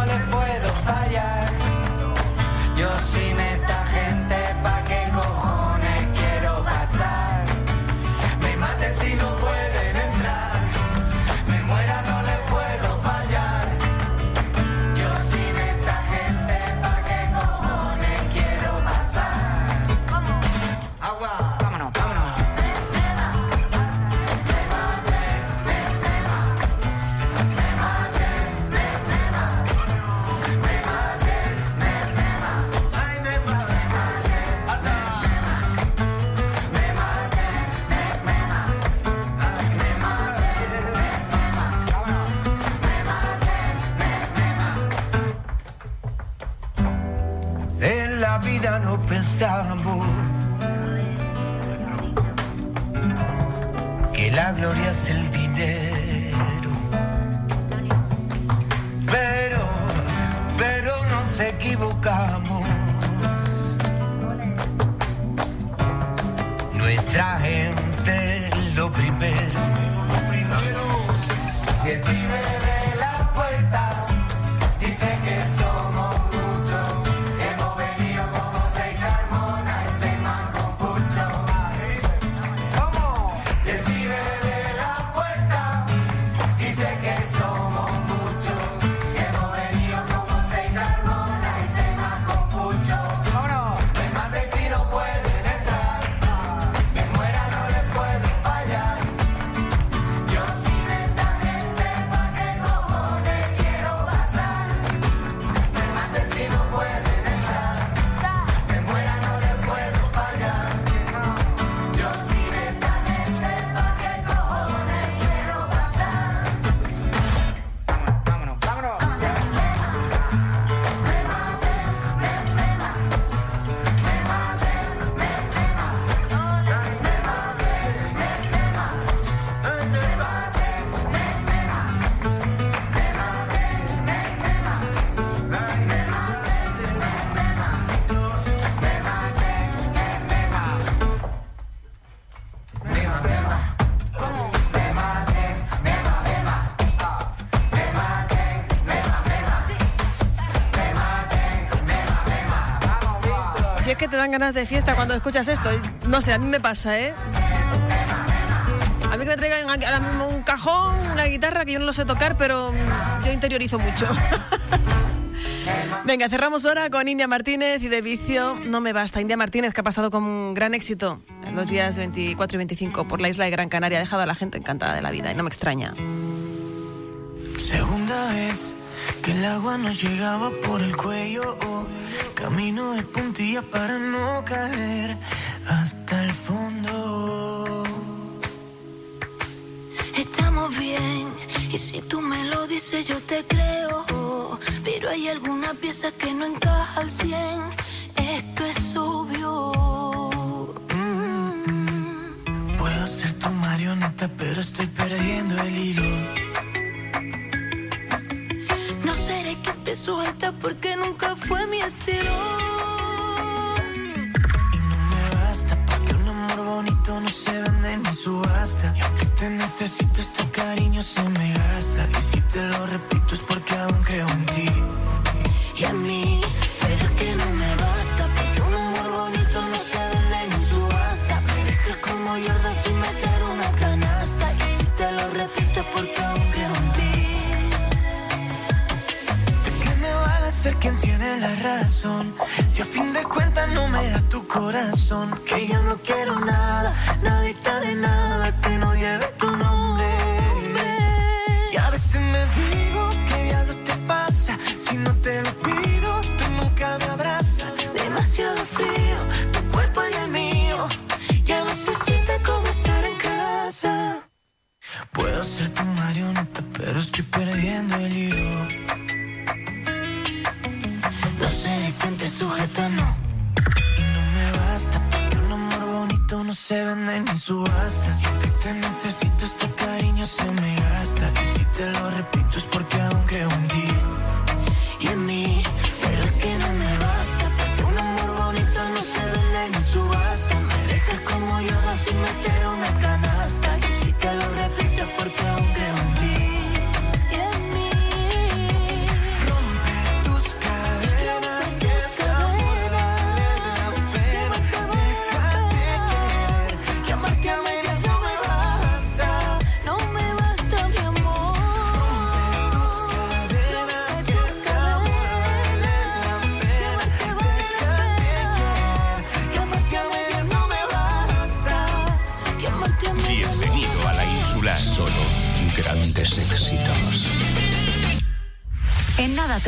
Yo sin que la gloria es el dinero. Dan ganas de fiesta cuando escuchas esto. No sé, a mí me pasa, ¿eh? A mí que me traigan ahora mismo un cajón, una guitarra, que yo no lo sé tocar, pero mm, yo interiorizo mucho. Venga, cerramos ahora con India Martínez y de vicio no me basta. India Martínez, que ha pasado con un gran éxito en los días 24 y 25 por la isla de Gran Canaria, ha dejado a la gente encantada de la vida y no me extraña. Segunda vez que el agua nos llegaba por el cuello. Camino de puntillas para no caer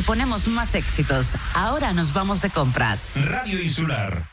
ponemos más éxitos. Ahora nos vamos de compras. Radio Insular.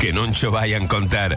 que non cho vayan contar.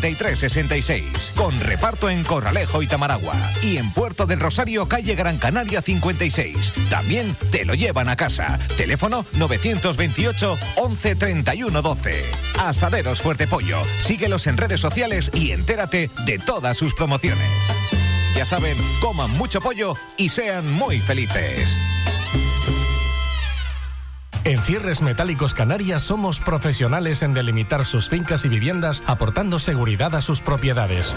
66. Con reparto en Corralejo y Tamaragua. Y en Puerto del Rosario, calle Gran Canaria 56. También te lo llevan a casa. Teléfono 928 11 31 12. Asaderos Fuerte Pollo. Síguelos en redes sociales y entérate de todas sus promociones. Ya saben, coman mucho pollo y sean muy felices. En Cierres Metálicos Canarias somos profesionales en delimitar sus fincas y viviendas aportando seguridad a sus propiedades.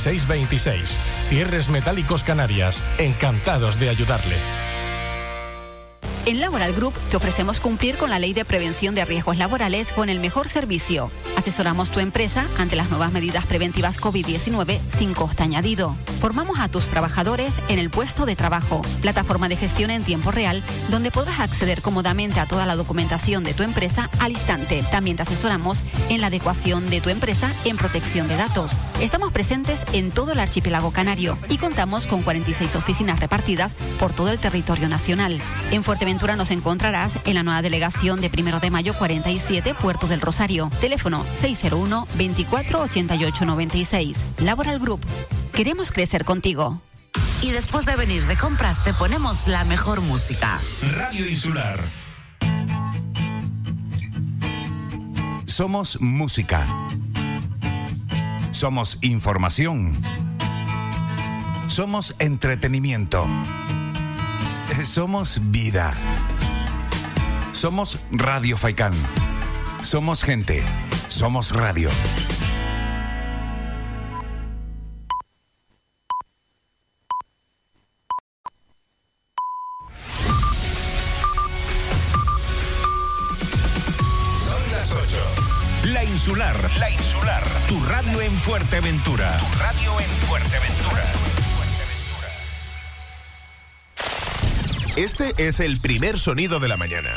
46 26. Cierres Metálicos Canarias. Encantados de ayudarle. En Laboral Group te ofrecemos cumplir con la ley de prevención de riesgos laborales con el mejor servicio. Asesoramos tu empresa ante las nuevas medidas preventivas COVID-19 sin coste añadido. Formamos a tus trabajadores en el puesto de trabajo, plataforma de gestión en tiempo real, donde podrás acceder cómodamente a toda la documentación de tu empresa al instante. También te asesoramos en la adecuación de tu empresa en protección de datos. Estamos presentes en todo el archipiélago canario y contamos con 46 oficinas repartidas por todo el territorio nacional. En nos encontrarás en la nueva delegación de Primero de Mayo 47, Puerto del Rosario. Teléfono 601 24 88 96. Laboral Group. Queremos crecer contigo. Y después de venir de compras te ponemos la mejor música. Radio Insular. Somos música. Somos información. Somos entretenimiento. Somos vida. Somos Radio Faikán. Somos gente. Somos radio. Son las 8. La Insular, La Insular. Tu radio en Fuerteventura. Tu radio en Fuerteventura. Este es el primer sonido de la mañana.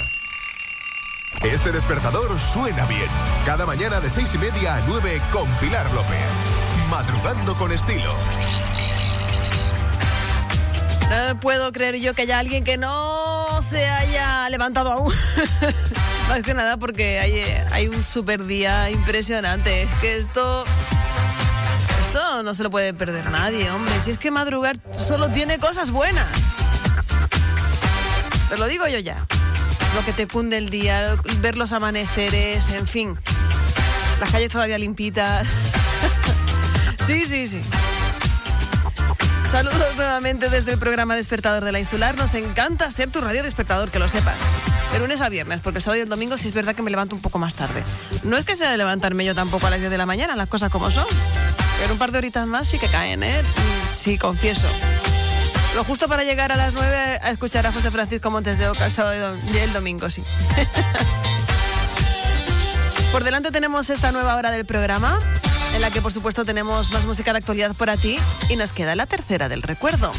Este despertador suena bien. Cada mañana de seis y media a 9 con Pilar López. Madrugando con estilo. No puedo creer yo que haya alguien que no se haya levantado aún. Más que nada porque hay, hay un super día impresionante. Es que esto. Esto no se lo puede perder nadie, hombre. Si es que madrugar solo tiene cosas buenas. Te lo digo yo ya. Lo que te cunde el día, ver los amaneceres, en fin. Las calles todavía limpitas. sí, sí, sí. Saludos nuevamente desde el programa Despertador de la Insular. Nos encanta ser tu radio despertador, que lo sepas. De lunes a viernes, porque el sábado y el domingo sí es verdad que me levanto un poco más tarde. No es que sea de levantarme yo tampoco a las 10 de la mañana, las cosas como son. Pero un par de horitas más sí que caen, ¿eh? Sí, confieso. Lo justo para llegar a las 9 a escuchar a José Francisco Montes de Oca el sábado y el domingo, sí. por delante tenemos esta nueva hora del programa, en la que por supuesto tenemos más música de actualidad para ti y nos queda la tercera del recuerdo.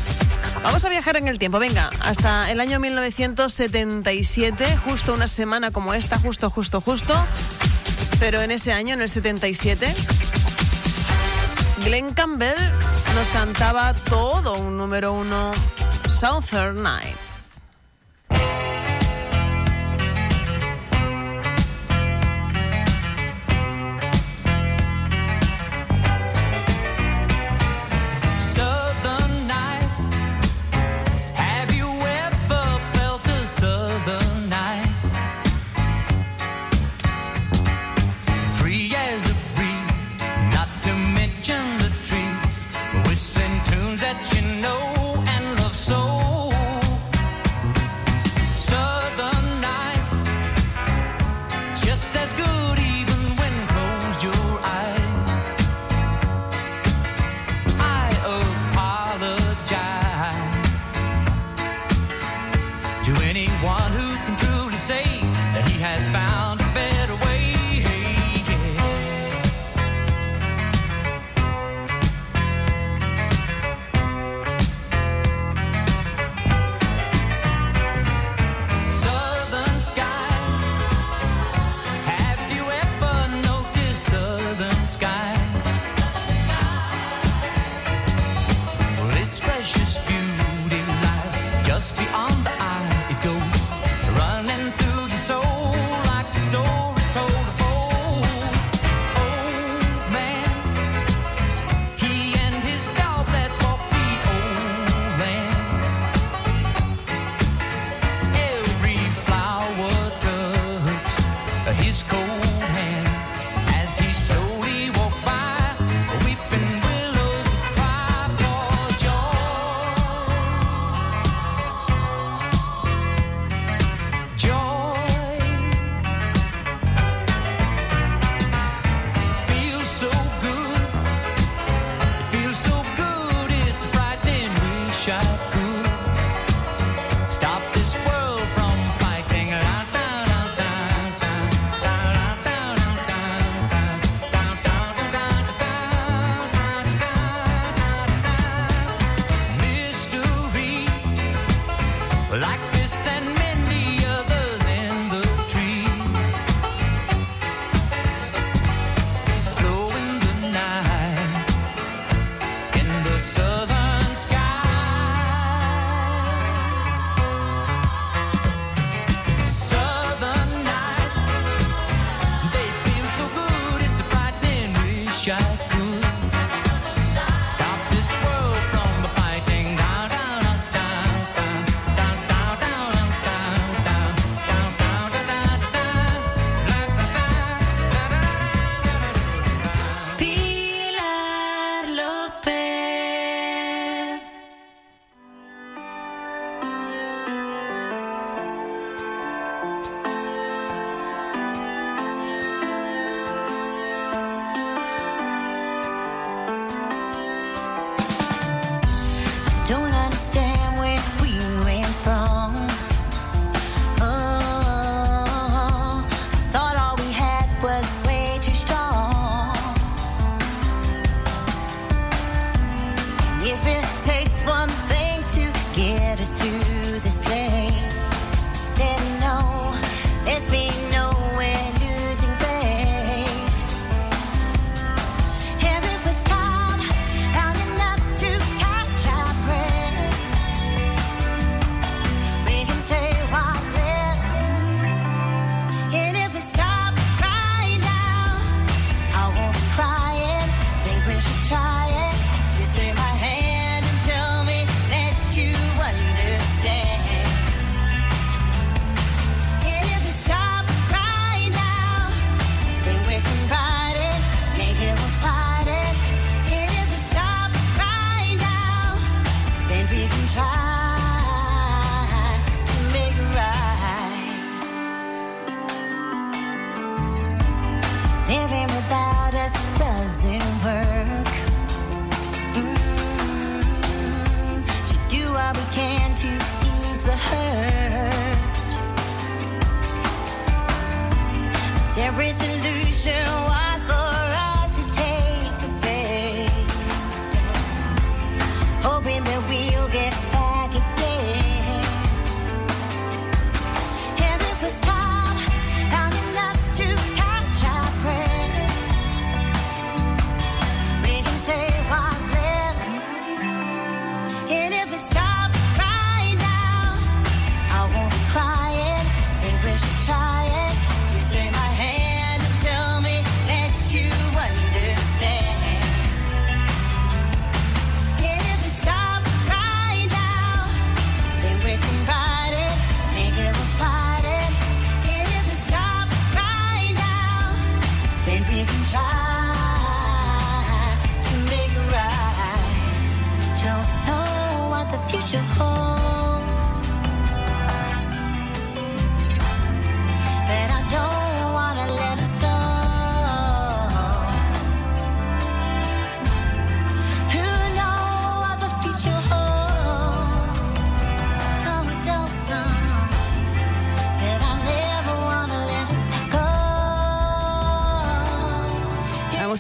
Vamos a viajar en el tiempo, venga, hasta el año 1977, justo una semana como esta, justo, justo, justo. Pero en ese año, en el 77, Glenn Campbell nos cantaba todo un número uno, Southern Nights.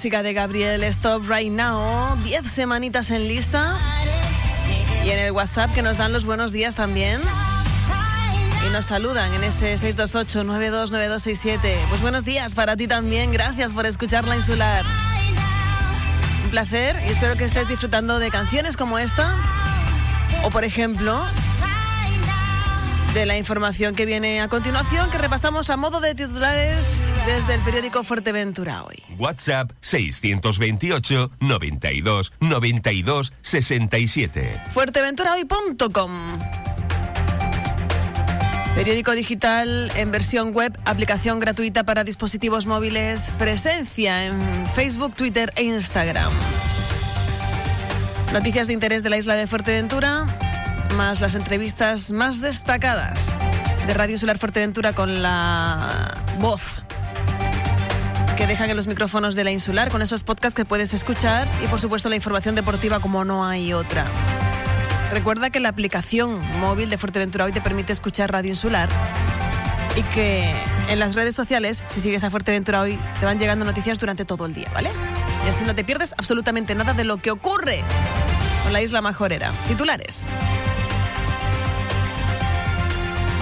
Música de Gabriel Stop Right Now. 10 semanitas en lista. Y en el WhatsApp que nos dan los buenos días también. Y nos saludan en ese 628-929267. Pues buenos días para ti también. Gracias por escuchar la insular. Un placer y espero que estés disfrutando de canciones como esta. O por ejemplo, de la información que viene a continuación, que repasamos a modo de titulares desde el periódico Fuerteventura hoy. WhatsApp 628 92 92 67. Fuerteventurahoy.com Periódico digital en versión web, aplicación gratuita para dispositivos móviles, presencia en Facebook, Twitter e Instagram. Noticias de interés de la isla de Fuerteventura, más las entrevistas más destacadas de Radio Insular Fuerteventura con la voz dejan en los micrófonos de la insular, con esos podcasts que puedes escuchar y por supuesto la información deportiva como no hay otra. Recuerda que la aplicación móvil de Fuerteventura hoy te permite escuchar Radio Insular y que en las redes sociales, si sigues a Fuerteventura hoy, te van llegando noticias durante todo el día, ¿vale? Y así no te pierdes absolutamente nada de lo que ocurre con la isla majorera. Titulares.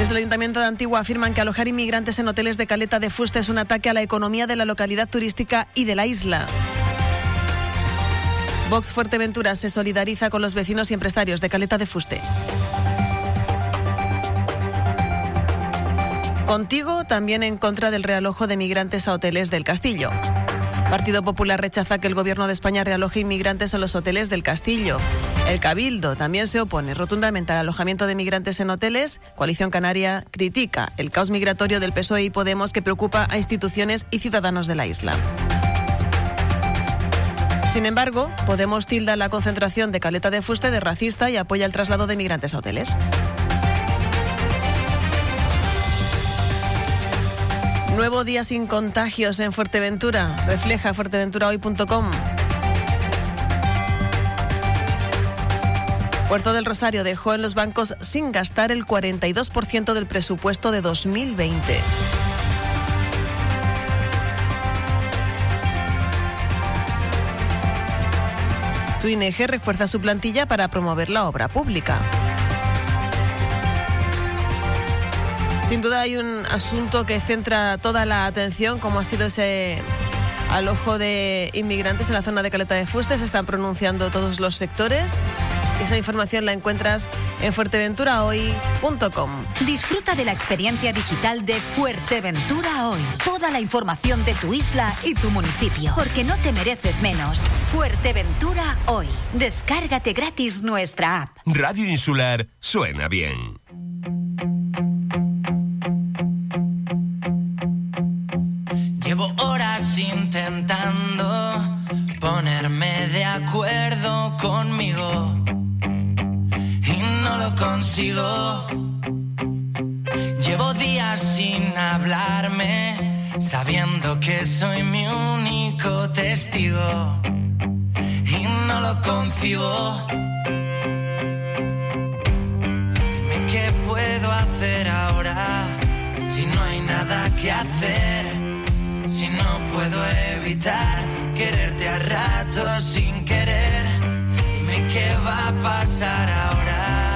Desde el Ayuntamiento de Antigua afirman que alojar inmigrantes en hoteles de Caleta de Fuste es un ataque a la economía de la localidad turística y de la isla. Vox Fuerteventura se solidariza con los vecinos y empresarios de Caleta de Fuste. Contigo también en contra del realojo de migrantes a hoteles del Castillo. Partido Popular rechaza que el Gobierno de España realoje inmigrantes a los hoteles del Castillo. El Cabildo también se opone rotundamente al alojamiento de migrantes en hoteles. Coalición Canaria critica el caos migratorio del PSOE y Podemos que preocupa a instituciones y ciudadanos de la isla. Sin embargo, Podemos tilda la concentración de Caleta de Fuste de racista y apoya el traslado de migrantes a hoteles. Nuevo día sin contagios en Fuerteventura. Refleja fuerteventurahoy.com. Puerto del Rosario dejó en los bancos sin gastar el 42% del presupuesto de 2020. Tuineje refuerza su plantilla para promover la obra pública. Sin duda hay un asunto que centra toda la atención, como ha sido ese alojo de inmigrantes en la zona de Caleta de Fuste. Se están pronunciando todos los sectores. Esa información la encuentras en fuerteventurahoy.com. Disfruta de la experiencia digital de Fuerteventura hoy. Toda la información de tu isla y tu municipio. Porque no te mereces menos. Fuerteventura hoy. Descárgate gratis nuestra app. Radio Insular suena bien. Llevo horas intentando ponerme de acuerdo conmigo y no lo consigo. Llevo días sin hablarme, sabiendo que soy mi único testigo y no lo concibo. Dime qué puedo hacer ahora si no hay nada que hacer. Si no puedo evitar quererte a ratos sin querer, dime qué va a pasar ahora.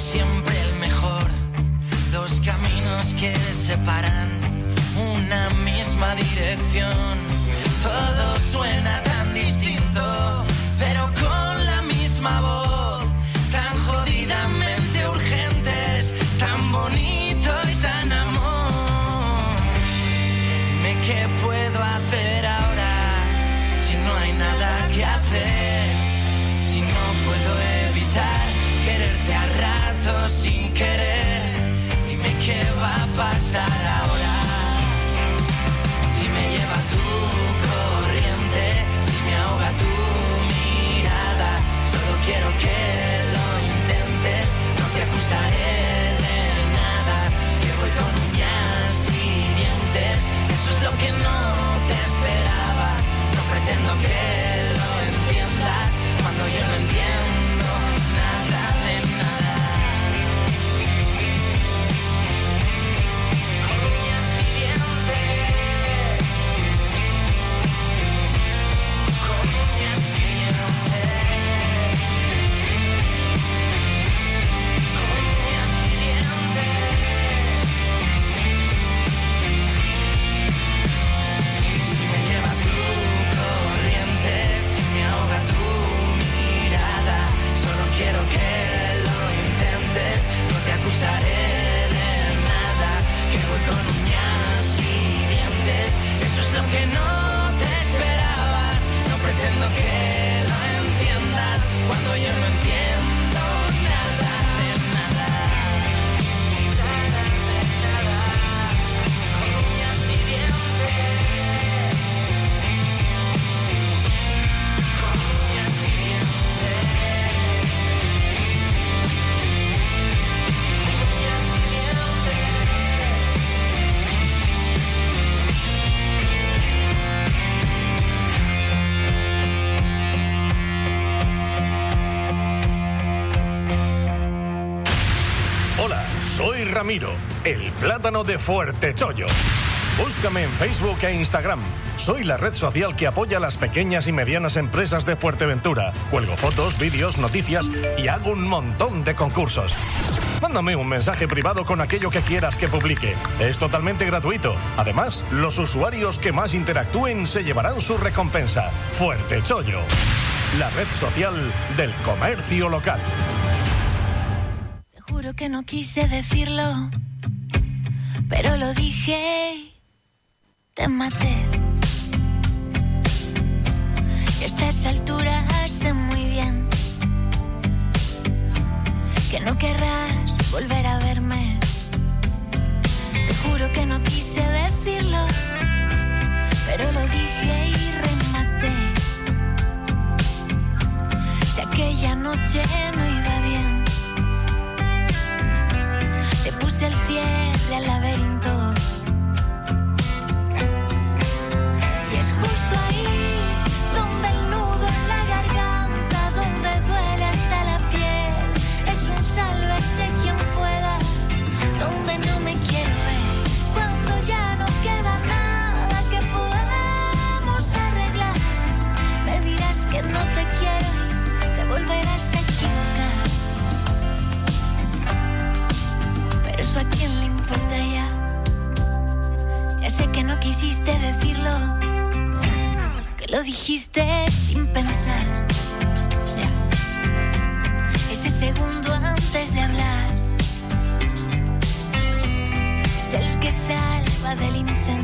Siempre el mejor. Dos caminos que separan una misma dirección. Todo suena tan Ramiro, el plátano de Fuerte Chollo. Búscame en Facebook e Instagram. Soy la red social que apoya a las pequeñas y medianas empresas de Fuerteventura. Cuelgo fotos, vídeos, noticias y hago un montón de concursos. Mándame un mensaje privado con aquello que quieras que publique. Es totalmente gratuito. Además, los usuarios que más interactúen se llevarán su recompensa. Fuerte Chollo, la red social del comercio local. Que no quise decirlo, pero lo dije y te maté. Y a estas alturas sé muy bien que no querrás volver a verme. Te juro que no quise decirlo, pero lo dije y rematé. Si aquella noche no iba puse el cierre al laberinto. Y es justo ahí quisiste decirlo, que lo dijiste sin pensar. Ese segundo antes de hablar es el que salva del incendio.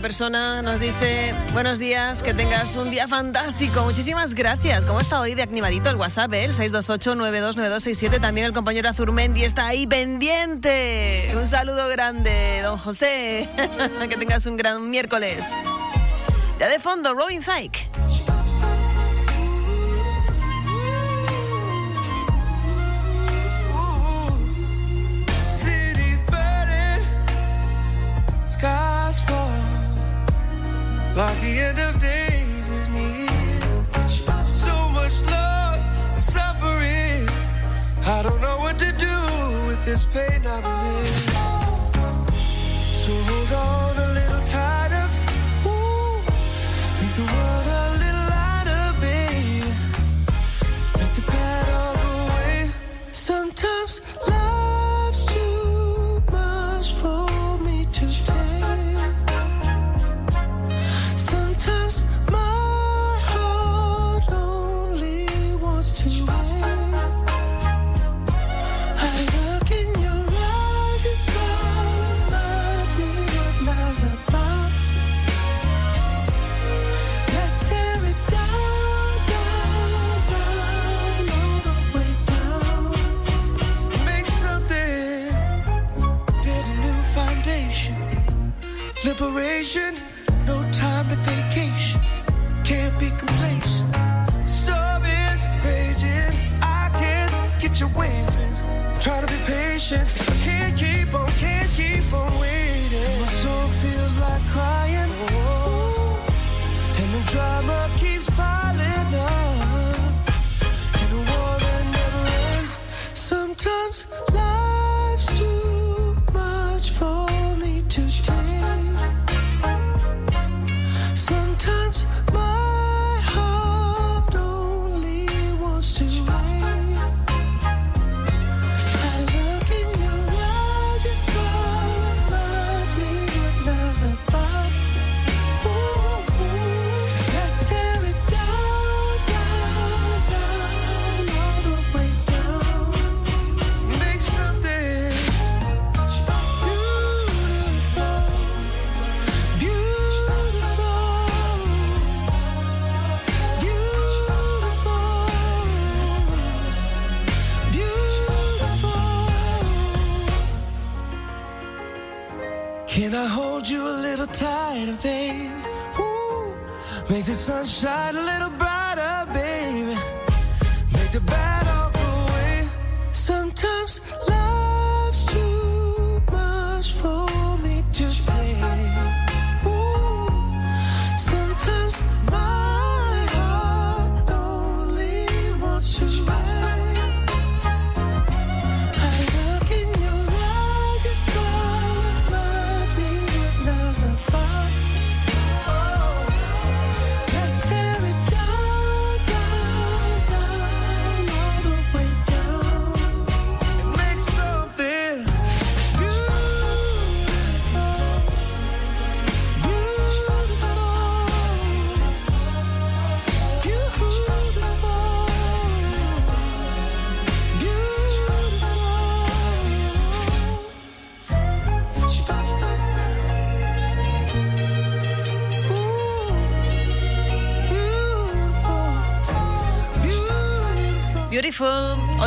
Persona nos dice, buenos días, que tengas un día fantástico. Muchísimas gracias. ¿Cómo está hoy de activadito el WhatsApp? eh? El 628-929267. También el compañero Azurmendi está ahí pendiente. Un saludo grande, don José. que tengas un gran miércoles. Ya de fondo, Robin Thicke.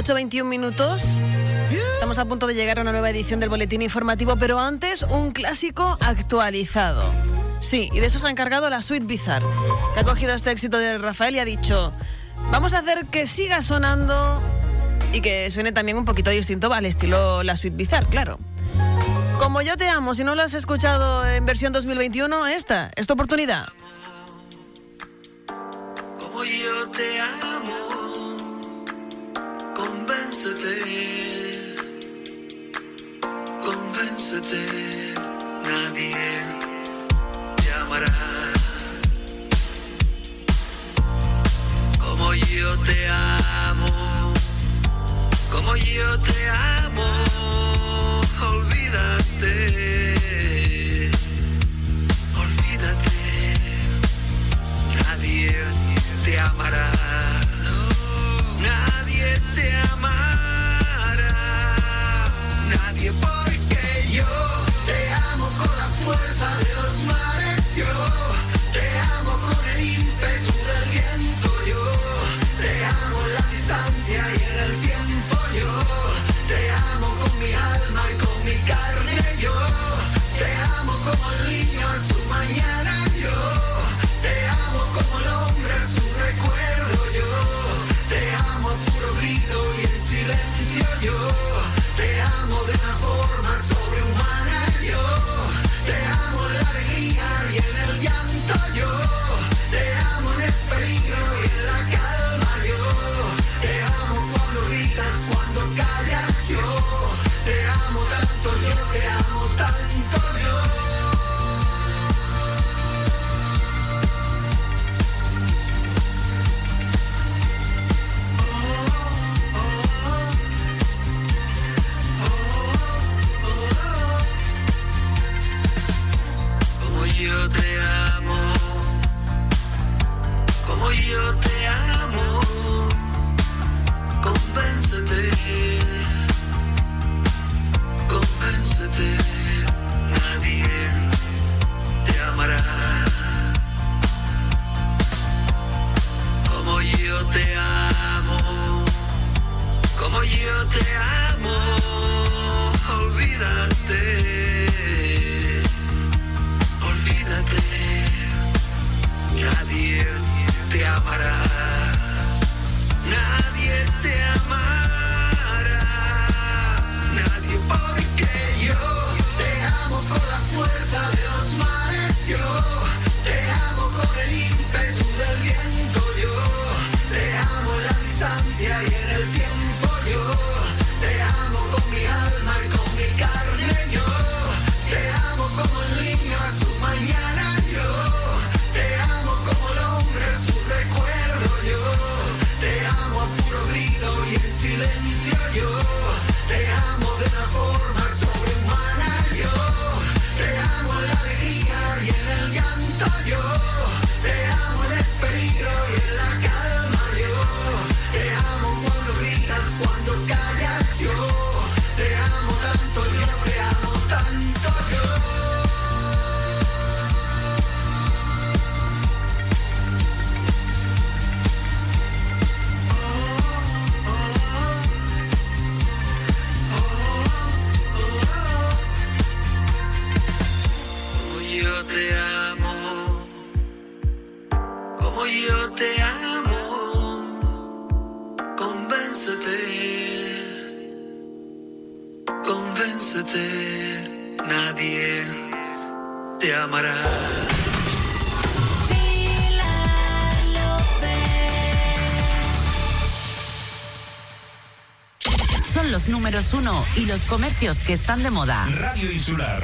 8.21 minutos. Estamos a punto de llegar a una nueva edición del Boletín Informativo, pero antes un clásico actualizado. Sí, y de eso se ha encargado la Suite Bizarre, que ha cogido este éxito de Rafael y ha dicho, vamos a hacer que siga sonando y que suene también un poquito distinto al estilo la Suite Bizarre, claro. Como yo te amo, si no lo has escuchado en versión 2021, esta es tu oportunidad. Y los comercios que están de moda. Radio Insular.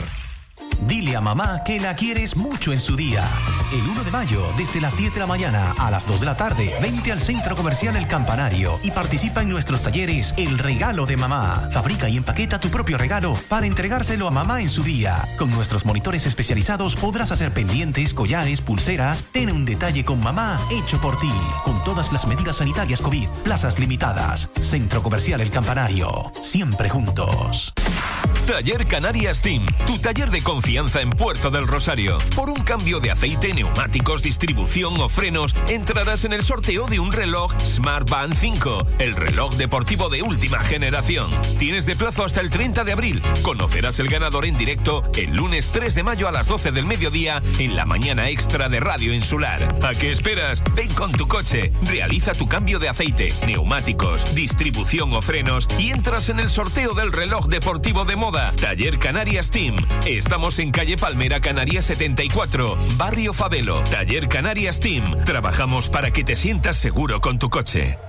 Dile a mamá que la quieres mucho en su día. El 1 de mayo, desde las 10 de la mañana a las 2 de la tarde, vente al Centro Comercial El Campanario y participa en nuestros talleres El Regalo de Mamá. Fabrica y empaqueta tu propio regalo para entregárselo a mamá en su día. Con nuestros monitores especializados podrás hacer pendientes, collares, pulseras. Ten un detalle con mamá hecho por ti. Todas las medidas sanitarias COVID, plazas limitadas. Centro Comercial El Campanario. Siempre juntos. Taller Canarias Team, tu taller de confianza en Puerto del Rosario. Por un cambio de aceite, neumáticos, distribución o frenos, entrarás en el sorteo de un reloj Smart Band 5, el reloj deportivo de última generación. Tienes de plazo hasta el 30 de abril. Conocerás el ganador en directo el lunes 3 de mayo a las 12 del mediodía en la mañana extra de Radio Insular. ¿A qué esperas? Ven con tu coche, realiza tu cambio de aceite, neumáticos, distribución o frenos y entras en el sorteo del reloj deportivo de moda. Taller Canarias Team. Estamos en calle Palmera Canarias 74, Barrio Favelo. Taller Canarias Team. Trabajamos para que te sientas seguro con tu coche.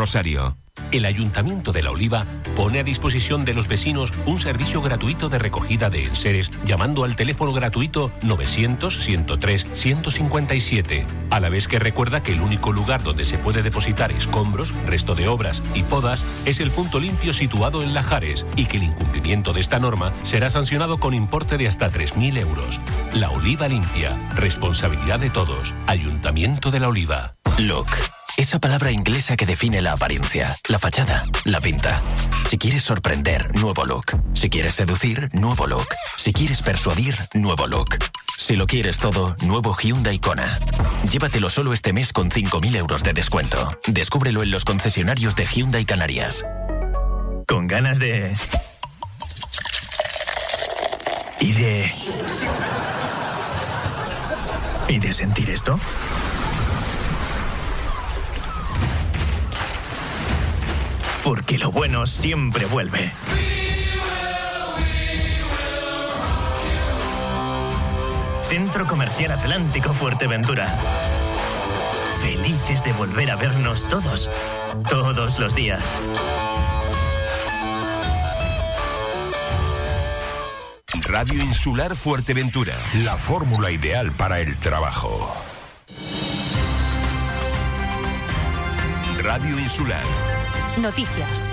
El Ayuntamiento de La Oliva pone a disposición de los vecinos un servicio gratuito de recogida de enseres llamando al teléfono gratuito 900-103-157, a la vez que recuerda que el único lugar donde se puede depositar escombros, resto de obras y podas es el punto limpio situado en Lajares y que el incumplimiento de esta norma será sancionado con importe de hasta 3.000 euros. La Oliva Limpia, responsabilidad de todos. Ayuntamiento de La Oliva. Look. Esa palabra inglesa que define la apariencia, la fachada, la pinta. Si quieres sorprender, nuevo look. Si quieres seducir, nuevo look. Si quieres persuadir, nuevo look. Si lo quieres todo, nuevo Hyundai Kona. Llévatelo solo este mes con 5.000 euros de descuento. Descúbrelo en los concesionarios de Hyundai Canarias. Con ganas de... Y de... ¿Y de sentir esto? Porque lo bueno siempre vuelve. Centro Comercial Atlántico Fuerteventura. Felices de volver a vernos todos, todos los días. Radio Insular Fuerteventura. La fórmula ideal para el trabajo. Radio Insular. Noticias.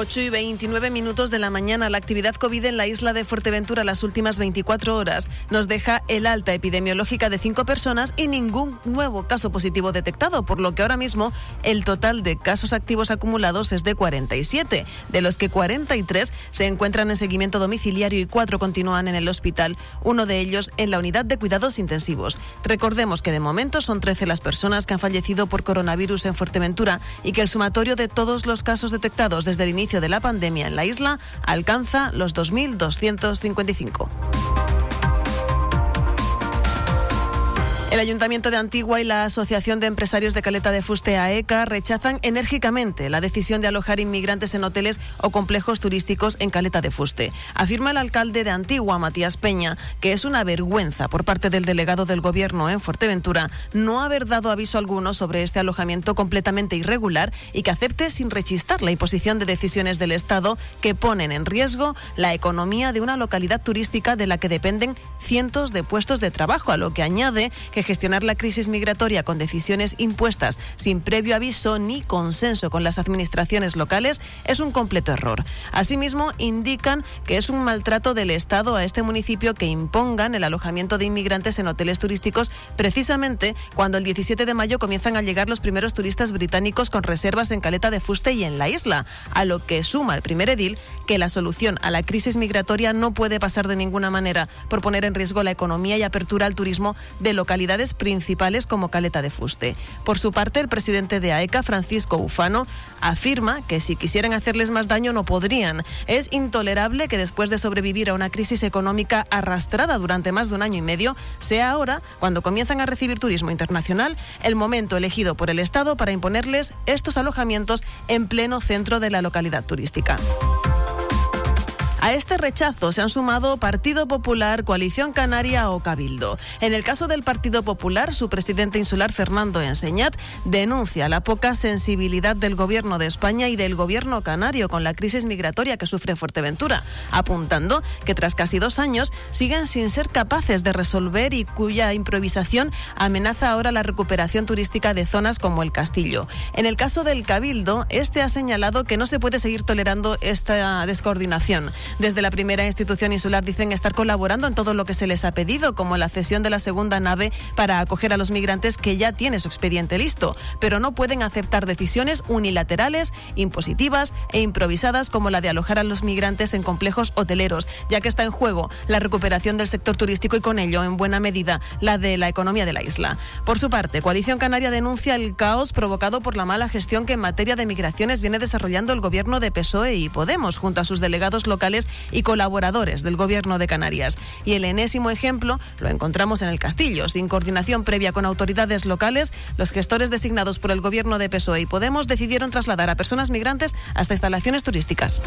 8 y 29 minutos de la mañana. La actividad COVID en la isla de Fuerteventura las últimas 24 horas nos deja el alta epidemiológica de 5 personas y ningún nuevo caso positivo detectado, por lo que ahora mismo el total de casos activos acumulados es de 47, de los que 43 se encuentran en seguimiento domiciliario y 4 continúan en el hospital, uno de ellos en la unidad de cuidados intensivos. Recordemos que de momento son 13 las personas que han fallecido por coronavirus en Fuerteventura y que el sumatorio de todos los casos detectados desde el inicio de la pandemia en la isla alcanza los 2.255. El Ayuntamiento de Antigua y la Asociación de Empresarios de Caleta de Fuste AECA rechazan enérgicamente la decisión de alojar inmigrantes en hoteles o complejos turísticos en Caleta de Fuste. Afirma el alcalde de Antigua, Matías Peña, que es una vergüenza por parte del delegado del Gobierno en Fuerteventura no haber dado aviso alguno sobre este alojamiento completamente irregular y que acepte sin rechistar la imposición de decisiones del Estado que ponen en riesgo la economía de una localidad turística de la que dependen cientos de puestos de trabajo, a lo que añade que gestionar la crisis migratoria con decisiones impuestas sin previo aviso ni consenso con las administraciones locales es un completo error. Asimismo, indican que es un maltrato del Estado a este municipio que impongan el alojamiento de inmigrantes en hoteles turísticos precisamente cuando el 17 de mayo comienzan a llegar los primeros turistas británicos con reservas en Caleta de Fuste y en la isla, a lo que suma el primer edil que la solución a la crisis migratoria no puede pasar de ninguna manera por poner en riesgo la economía y apertura al turismo de localidades principales como Caleta de Fuste. Por su parte, el presidente de AECA, Francisco Ufano, afirma que si quisieran hacerles más daño no podrían. Es intolerable que después de sobrevivir a una crisis económica arrastrada durante más de un año y medio, sea ahora, cuando comienzan a recibir turismo internacional, el momento elegido por el Estado para imponerles estos alojamientos en pleno centro de la localidad turística. A este rechazo se han sumado Partido Popular, Coalición Canaria o Cabildo. En el caso del Partido Popular, su presidente insular Fernando Enseñat denuncia la poca sensibilidad del Gobierno de España y del Gobierno canario con la crisis migratoria que sufre Fuerteventura, apuntando que tras casi dos años siguen sin ser capaces de resolver y cuya improvisación amenaza ahora la recuperación turística de zonas como el Castillo. En el caso del Cabildo, este ha señalado que no se puede seguir tolerando esta descoordinación. Desde la primera institución insular dicen estar colaborando en todo lo que se les ha pedido, como la cesión de la segunda nave para acoger a los migrantes que ya tiene su expediente listo, pero no pueden aceptar decisiones unilaterales, impositivas e improvisadas como la de alojar a los migrantes en complejos hoteleros, ya que está en juego la recuperación del sector turístico y con ello, en buena medida, la de la economía de la isla. Por su parte, Coalición Canaria denuncia el caos provocado por la mala gestión que en materia de migraciones viene desarrollando el gobierno de PSOE y Podemos junto a sus delegados locales y colaboradores del Gobierno de Canarias. Y el enésimo ejemplo lo encontramos en el Castillo. Sin coordinación previa con autoridades locales, los gestores designados por el Gobierno de PSOE y Podemos decidieron trasladar a personas migrantes hasta instalaciones turísticas.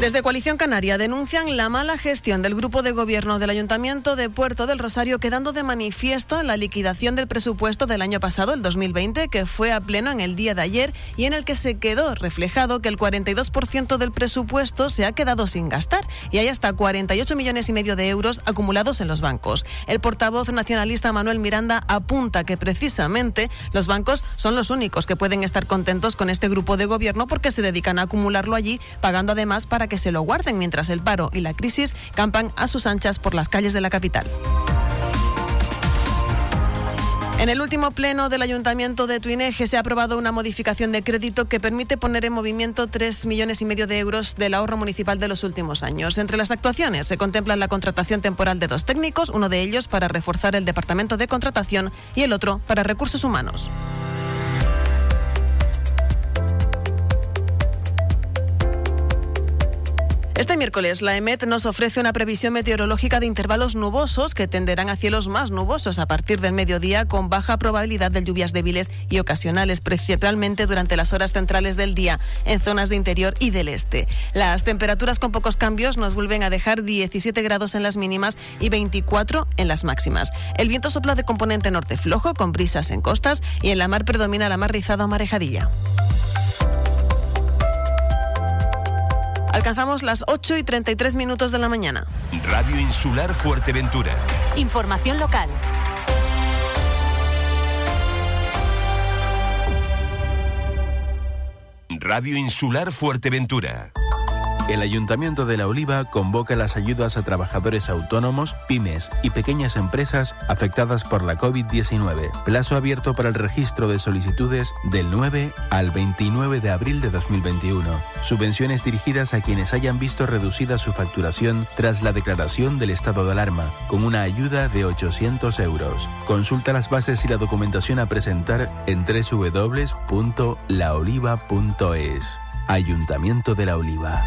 Desde Coalición Canaria denuncian la mala gestión del grupo de gobierno del Ayuntamiento de Puerto del Rosario, quedando de manifiesto la liquidación del presupuesto del año pasado, el 2020, que fue a pleno en el día de ayer y en el que se quedó reflejado que el 42% del presupuesto se ha quedado sin gastar y hay hasta 48 millones y medio de euros acumulados en los bancos. El portavoz nacionalista Manuel Miranda apunta que precisamente los bancos son los únicos que pueden estar contentos con este grupo de gobierno porque se dedican a acumularlo allí, pagando además para que se lo guarden mientras el paro y la crisis campan a sus anchas por las calles de la capital. En el último pleno del Ayuntamiento de Tuineje se ha aprobado una modificación de crédito que permite poner en movimiento 3 millones y medio de euros del ahorro municipal de los últimos años. Entre las actuaciones se contempla la contratación temporal de dos técnicos, uno de ellos para reforzar el departamento de contratación y el otro para recursos humanos. Este miércoles, la EMET nos ofrece una previsión meteorológica de intervalos nubosos que tenderán a cielos más nubosos a partir del mediodía, con baja probabilidad de lluvias débiles y ocasionales, principalmente durante las horas centrales del día en zonas de interior y del este. Las temperaturas con pocos cambios nos vuelven a dejar 17 grados en las mínimas y 24 en las máximas. El viento sopla de componente norte flojo, con brisas en costas, y en la mar predomina la mar rizada o marejadilla. Alcanzamos las 8 y 33 minutos de la mañana. Radio Insular Fuerteventura. Información local. Radio Insular Fuerteventura. El Ayuntamiento de La Oliva convoca las ayudas a trabajadores autónomos, pymes y pequeñas empresas afectadas por la COVID-19. Plazo abierto para el registro de solicitudes del 9 al 29 de abril de 2021. Subvenciones dirigidas a quienes hayan visto reducida su facturación tras la declaración del estado de alarma, con una ayuda de 800 euros. Consulta las bases y la documentación a presentar en www.laoliva.es. Ayuntamiento de La Oliva.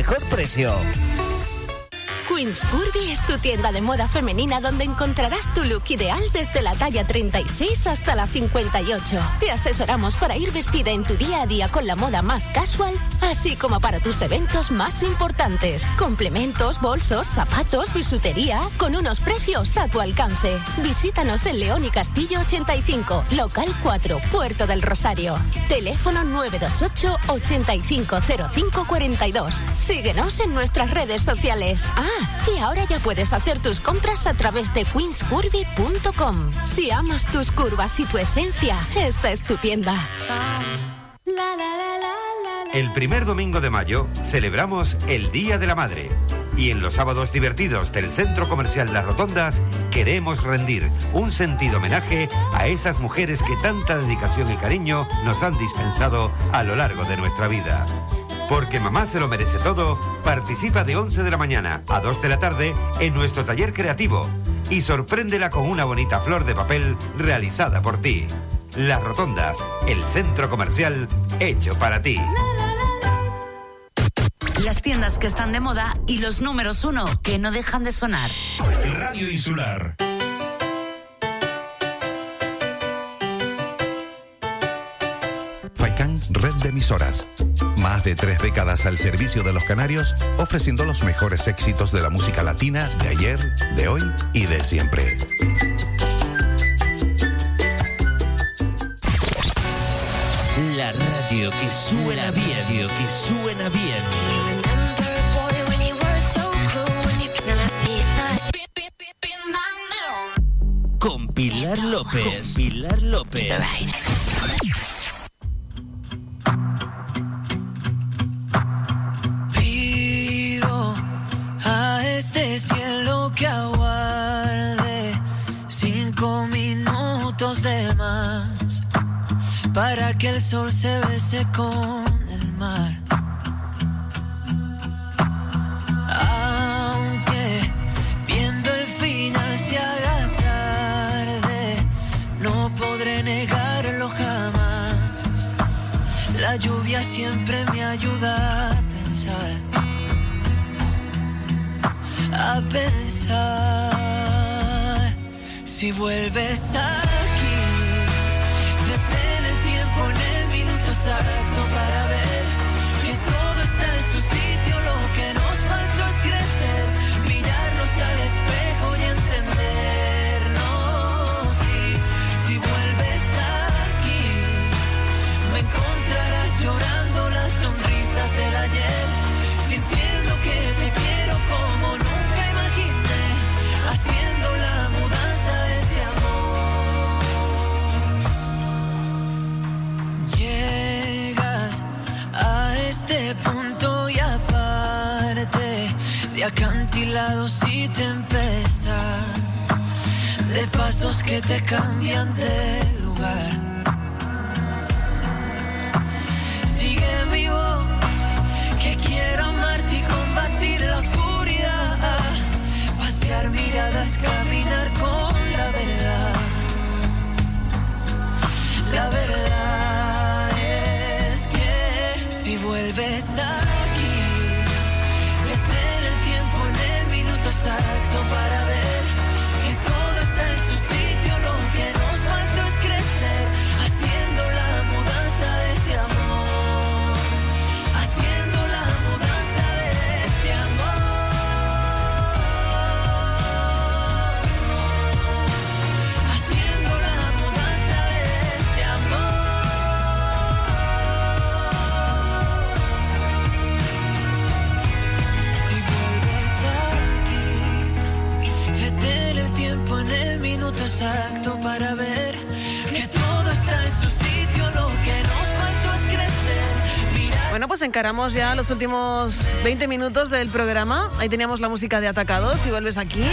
mejor precio. Queens Curvy es tu tienda de moda femenina donde encontrarás tu look ideal desde la talla 36 hasta la 58. Te asesoramos para ir vestida en tu día a día con la moda más casual, así como para tus eventos más importantes. Complementos, bolsos, zapatos, bisutería, con unos precios a tu alcance. Visítanos en León y Castillo 85, local 4, Puerto del Rosario. Teléfono 928 850542. Síguenos en nuestras redes sociales. Ah, y ahora ya puedes hacer tus compras a través de queenscurvy.com. Si amas tus curvas y tu esencia, esta es tu tienda. El primer domingo de mayo celebramos el Día de la Madre. Y en los sábados divertidos del Centro Comercial Las Rotondas queremos rendir un sentido homenaje a esas mujeres que tanta dedicación y cariño nos han dispensado a lo largo de nuestra vida. Porque mamá se lo merece todo, participa de 11 de la mañana a 2 de la tarde en nuestro taller creativo y sorpréndela con una bonita flor de papel realizada por ti. Las Rotondas, el centro comercial hecho para ti. Las tiendas que están de moda y los números uno que no dejan de sonar. Radio Insular. Faikan Red de Emisoras. Más de tres décadas al servicio de los canarios, ofreciendo los mejores éxitos de la música latina de ayer, de hoy y de siempre. La radio que suena bien, radio que suena bien. Con Pilar López. Con Pilar López. Para que el sol se bese con el mar. Aunque viendo el final se haga tarde, no podré negarlo jamás. La lluvia siempre me ayuda a pensar, a pensar. Si vuelves aquí, minuto de acantilados y tempestad, de pasos que te cambian de lugar. Sigue mi voz, que quiero amarte y combatir la oscuridad. Pasear miradas, caminar con la verdad. La verdad es que si vuelves aquí, minuto exacto para ver que todo está en su sitio. Lo que nos faltó es crecer. Mirar Bueno, pues encaramos ya los últimos 20 minutos del programa. Ahí teníamos la música de Atacados, y vuelves aquí.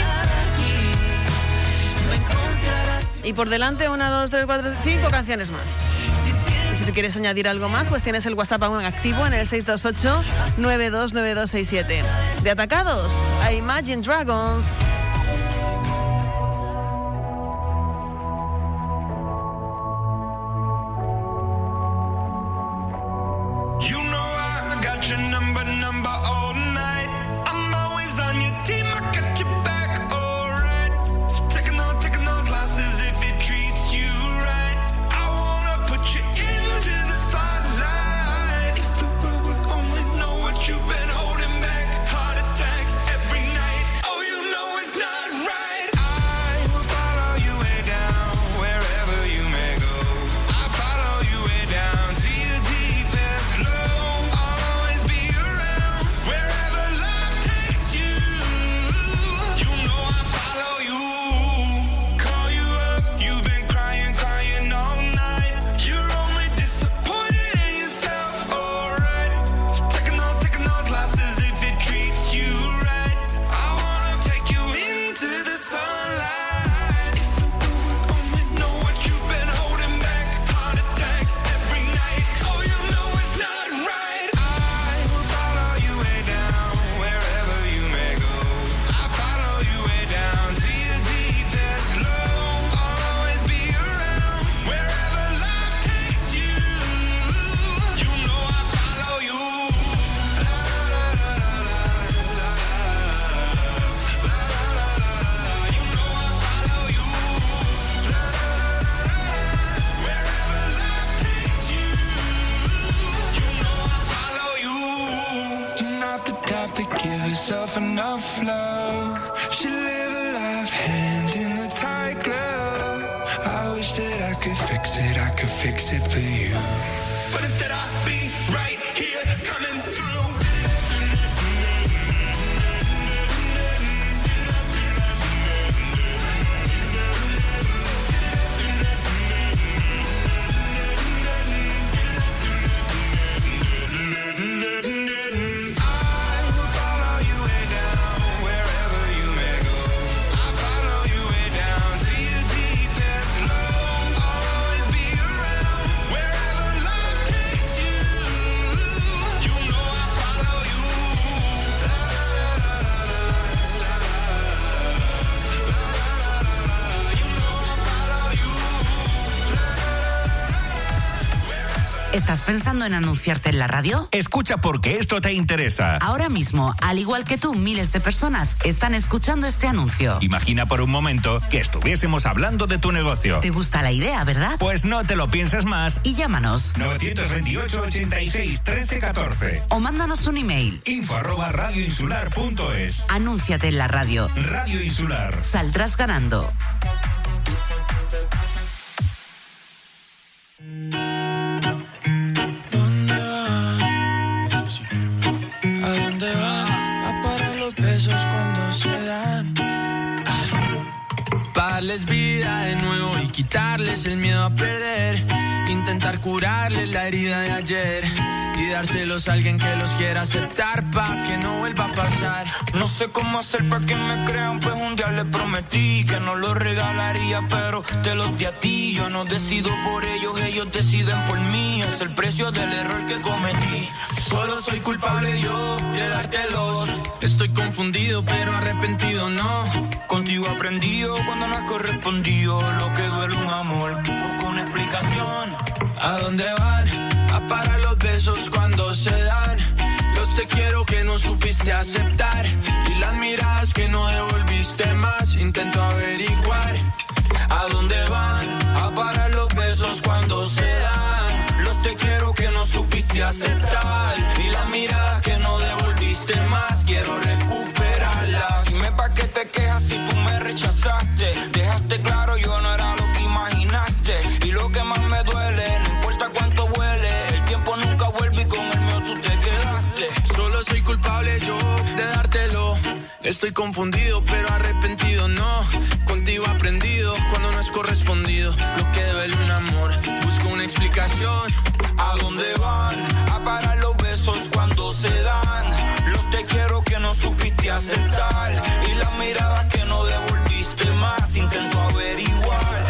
Y por delante, una, dos, tres, cuatro, cinco canciones más. Y si te quieres añadir algo más, pues tienes el WhatsApp aún activo en el 628-929267. De Atacados a Imagine Dragons. ¿Estás pensando en anunciarte en la radio? Escucha porque esto te interesa. Ahora mismo, al igual que tú, miles de personas están escuchando este anuncio. Imagina por un momento que estuviésemos hablando de tu negocio. ¿Te gusta la idea, verdad? Pues no te lo pienses más Y llámanos. 928 86 13 14. O mándanos un email. Info arroba radioinsular.es. Anúnciate en la radio. Radio Insular. Saldrás ganando. El miedo. Curarles la herida de ayer. Y dárselos a alguien que los quiera aceptar pa' que no vuelva a pasar. No sé cómo hacer para que me crean, pues un día les prometí que no los regalaría, pero te los di a ti. Yo no decido por ellos, ellos deciden por mí. Es el precio del error que cometí. Solo soy culpable yo de dártelos. Estoy confundido, pero arrepentido no. Contigo aprendido cuando no has correspondido. Lo que duele un amor, busco una explicación. ¿A dónde van? A parar los besos cuando se dan. Los te quiero que no supiste aceptar. Y las miradas que no devolviste más. Intento averiguar. ¿A dónde van? A parar los besos cuando se dan. Los te quiero que no supiste aceptar. Y las miradas que no devolviste más. Quiero recuperarlas. Dime pa' qué te quejas si tú me rechazaste. Dejaste claro Estoy confundido, pero arrepentido no. Contigo aprendido cuando no es correspondido. Lo que duele un amor, busco una explicación. ¿A dónde van? A parar los besos cuando se dan. Los te quiero que no supiste aceptar. Y las miradas que no devolviste más. Intento averiguar.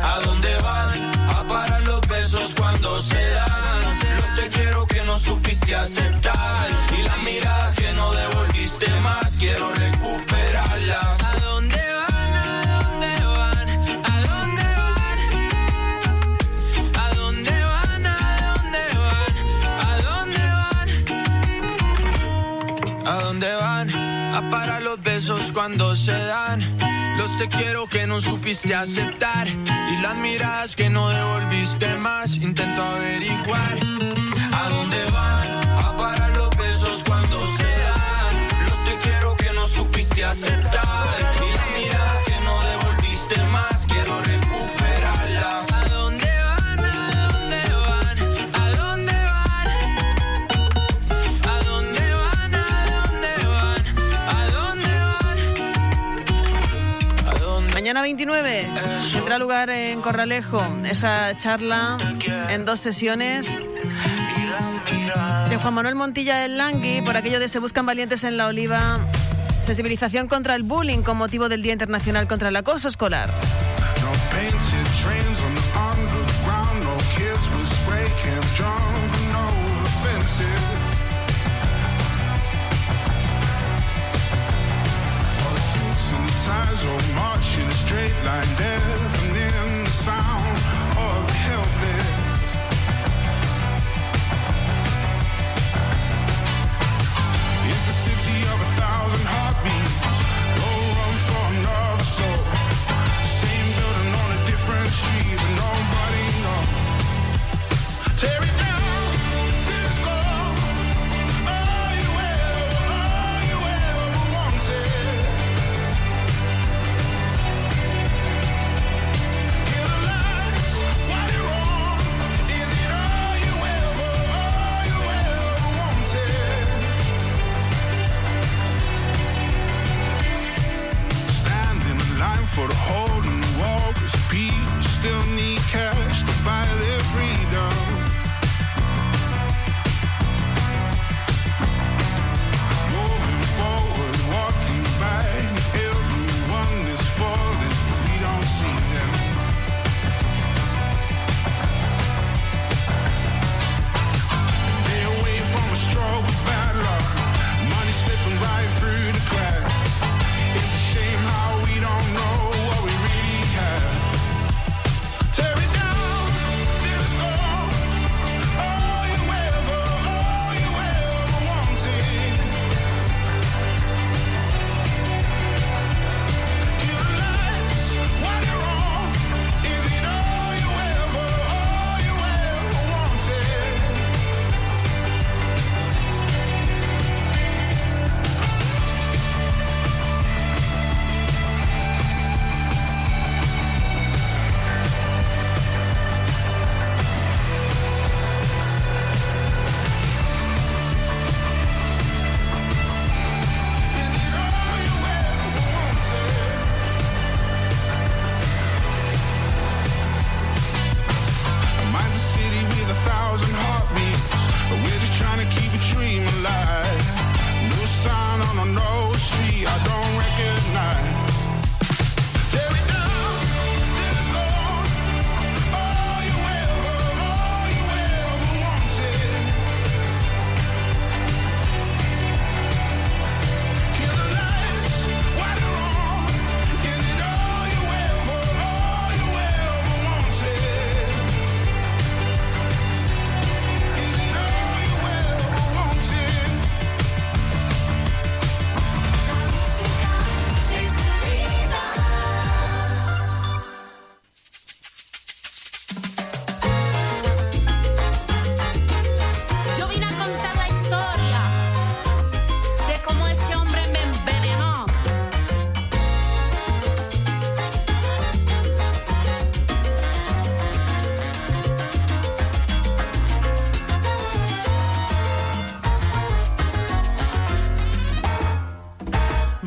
¿A dónde van? A parar los besos cuando se dan. Los te quiero que no supiste aceptar. Cuando se dan. Los te quiero que no supiste aceptar. Y las miradas que no devolviste más. Intento averiguar. ¿A dónde van? A parar los besos cuando se dan. Los te quiero que no supiste aceptar. 29 tendrá lugar en Corralejo esa charla en dos sesiones de Juan Manuel Montilla del Langui por aquello de Se Buscan Valientes en la Oliva. Sensibilización contra el bullying con motivo del Día Internacional contra el Acoso Escolar. In a straight line, deafening the sound of the helpless. It's the city of a thousand heartbeats.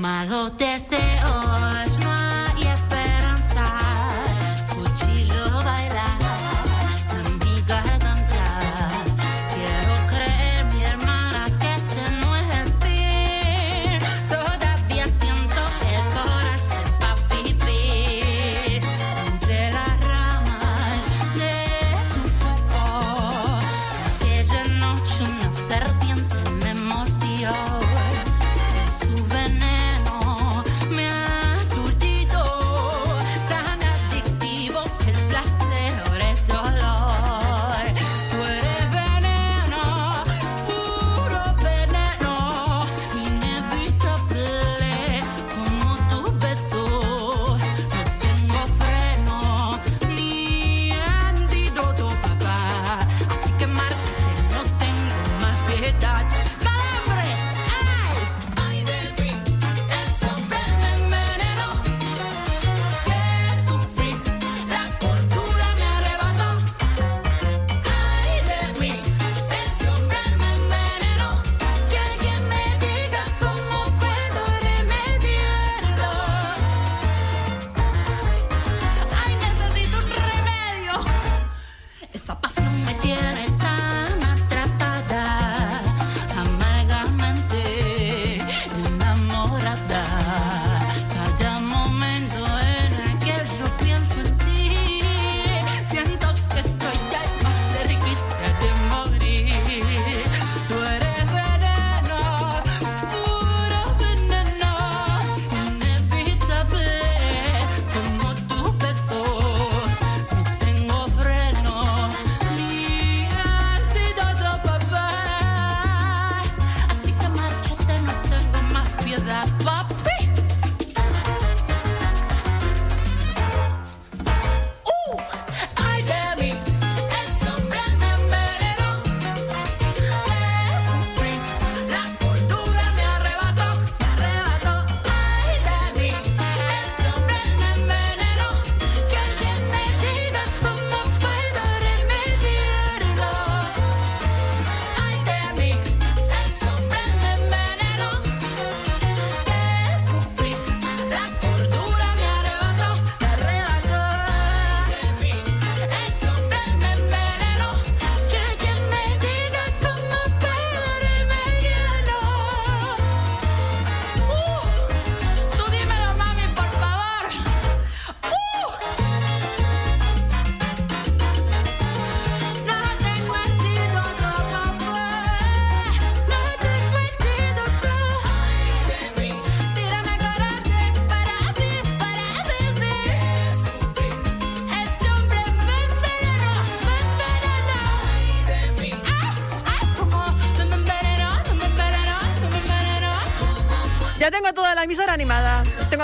malos deseos.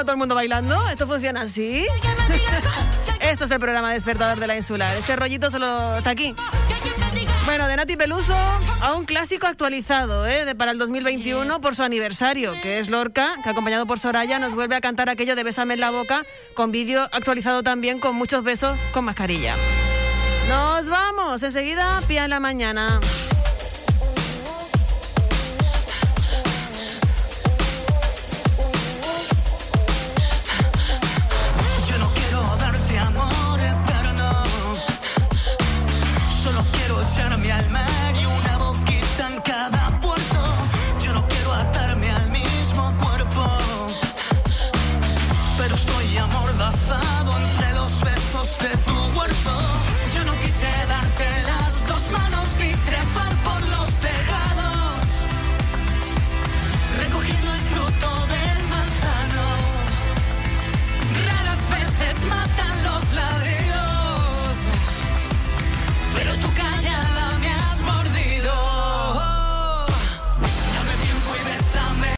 todo el mundo bailando? ¿Esto funciona así? Esto es el programa Despertador de la Insular. Este rollito solo está aquí. Bueno, de Nati Peluso a un clásico actualizado ¿eh? para el 2021 por su aniversario, que es Lorca, que acompañado por Soraya nos vuelve a cantar aquello de Bésame en la boca, con vídeo actualizado también con muchos besos con mascarilla. Nos vamos, enseguida, pía en la mañana.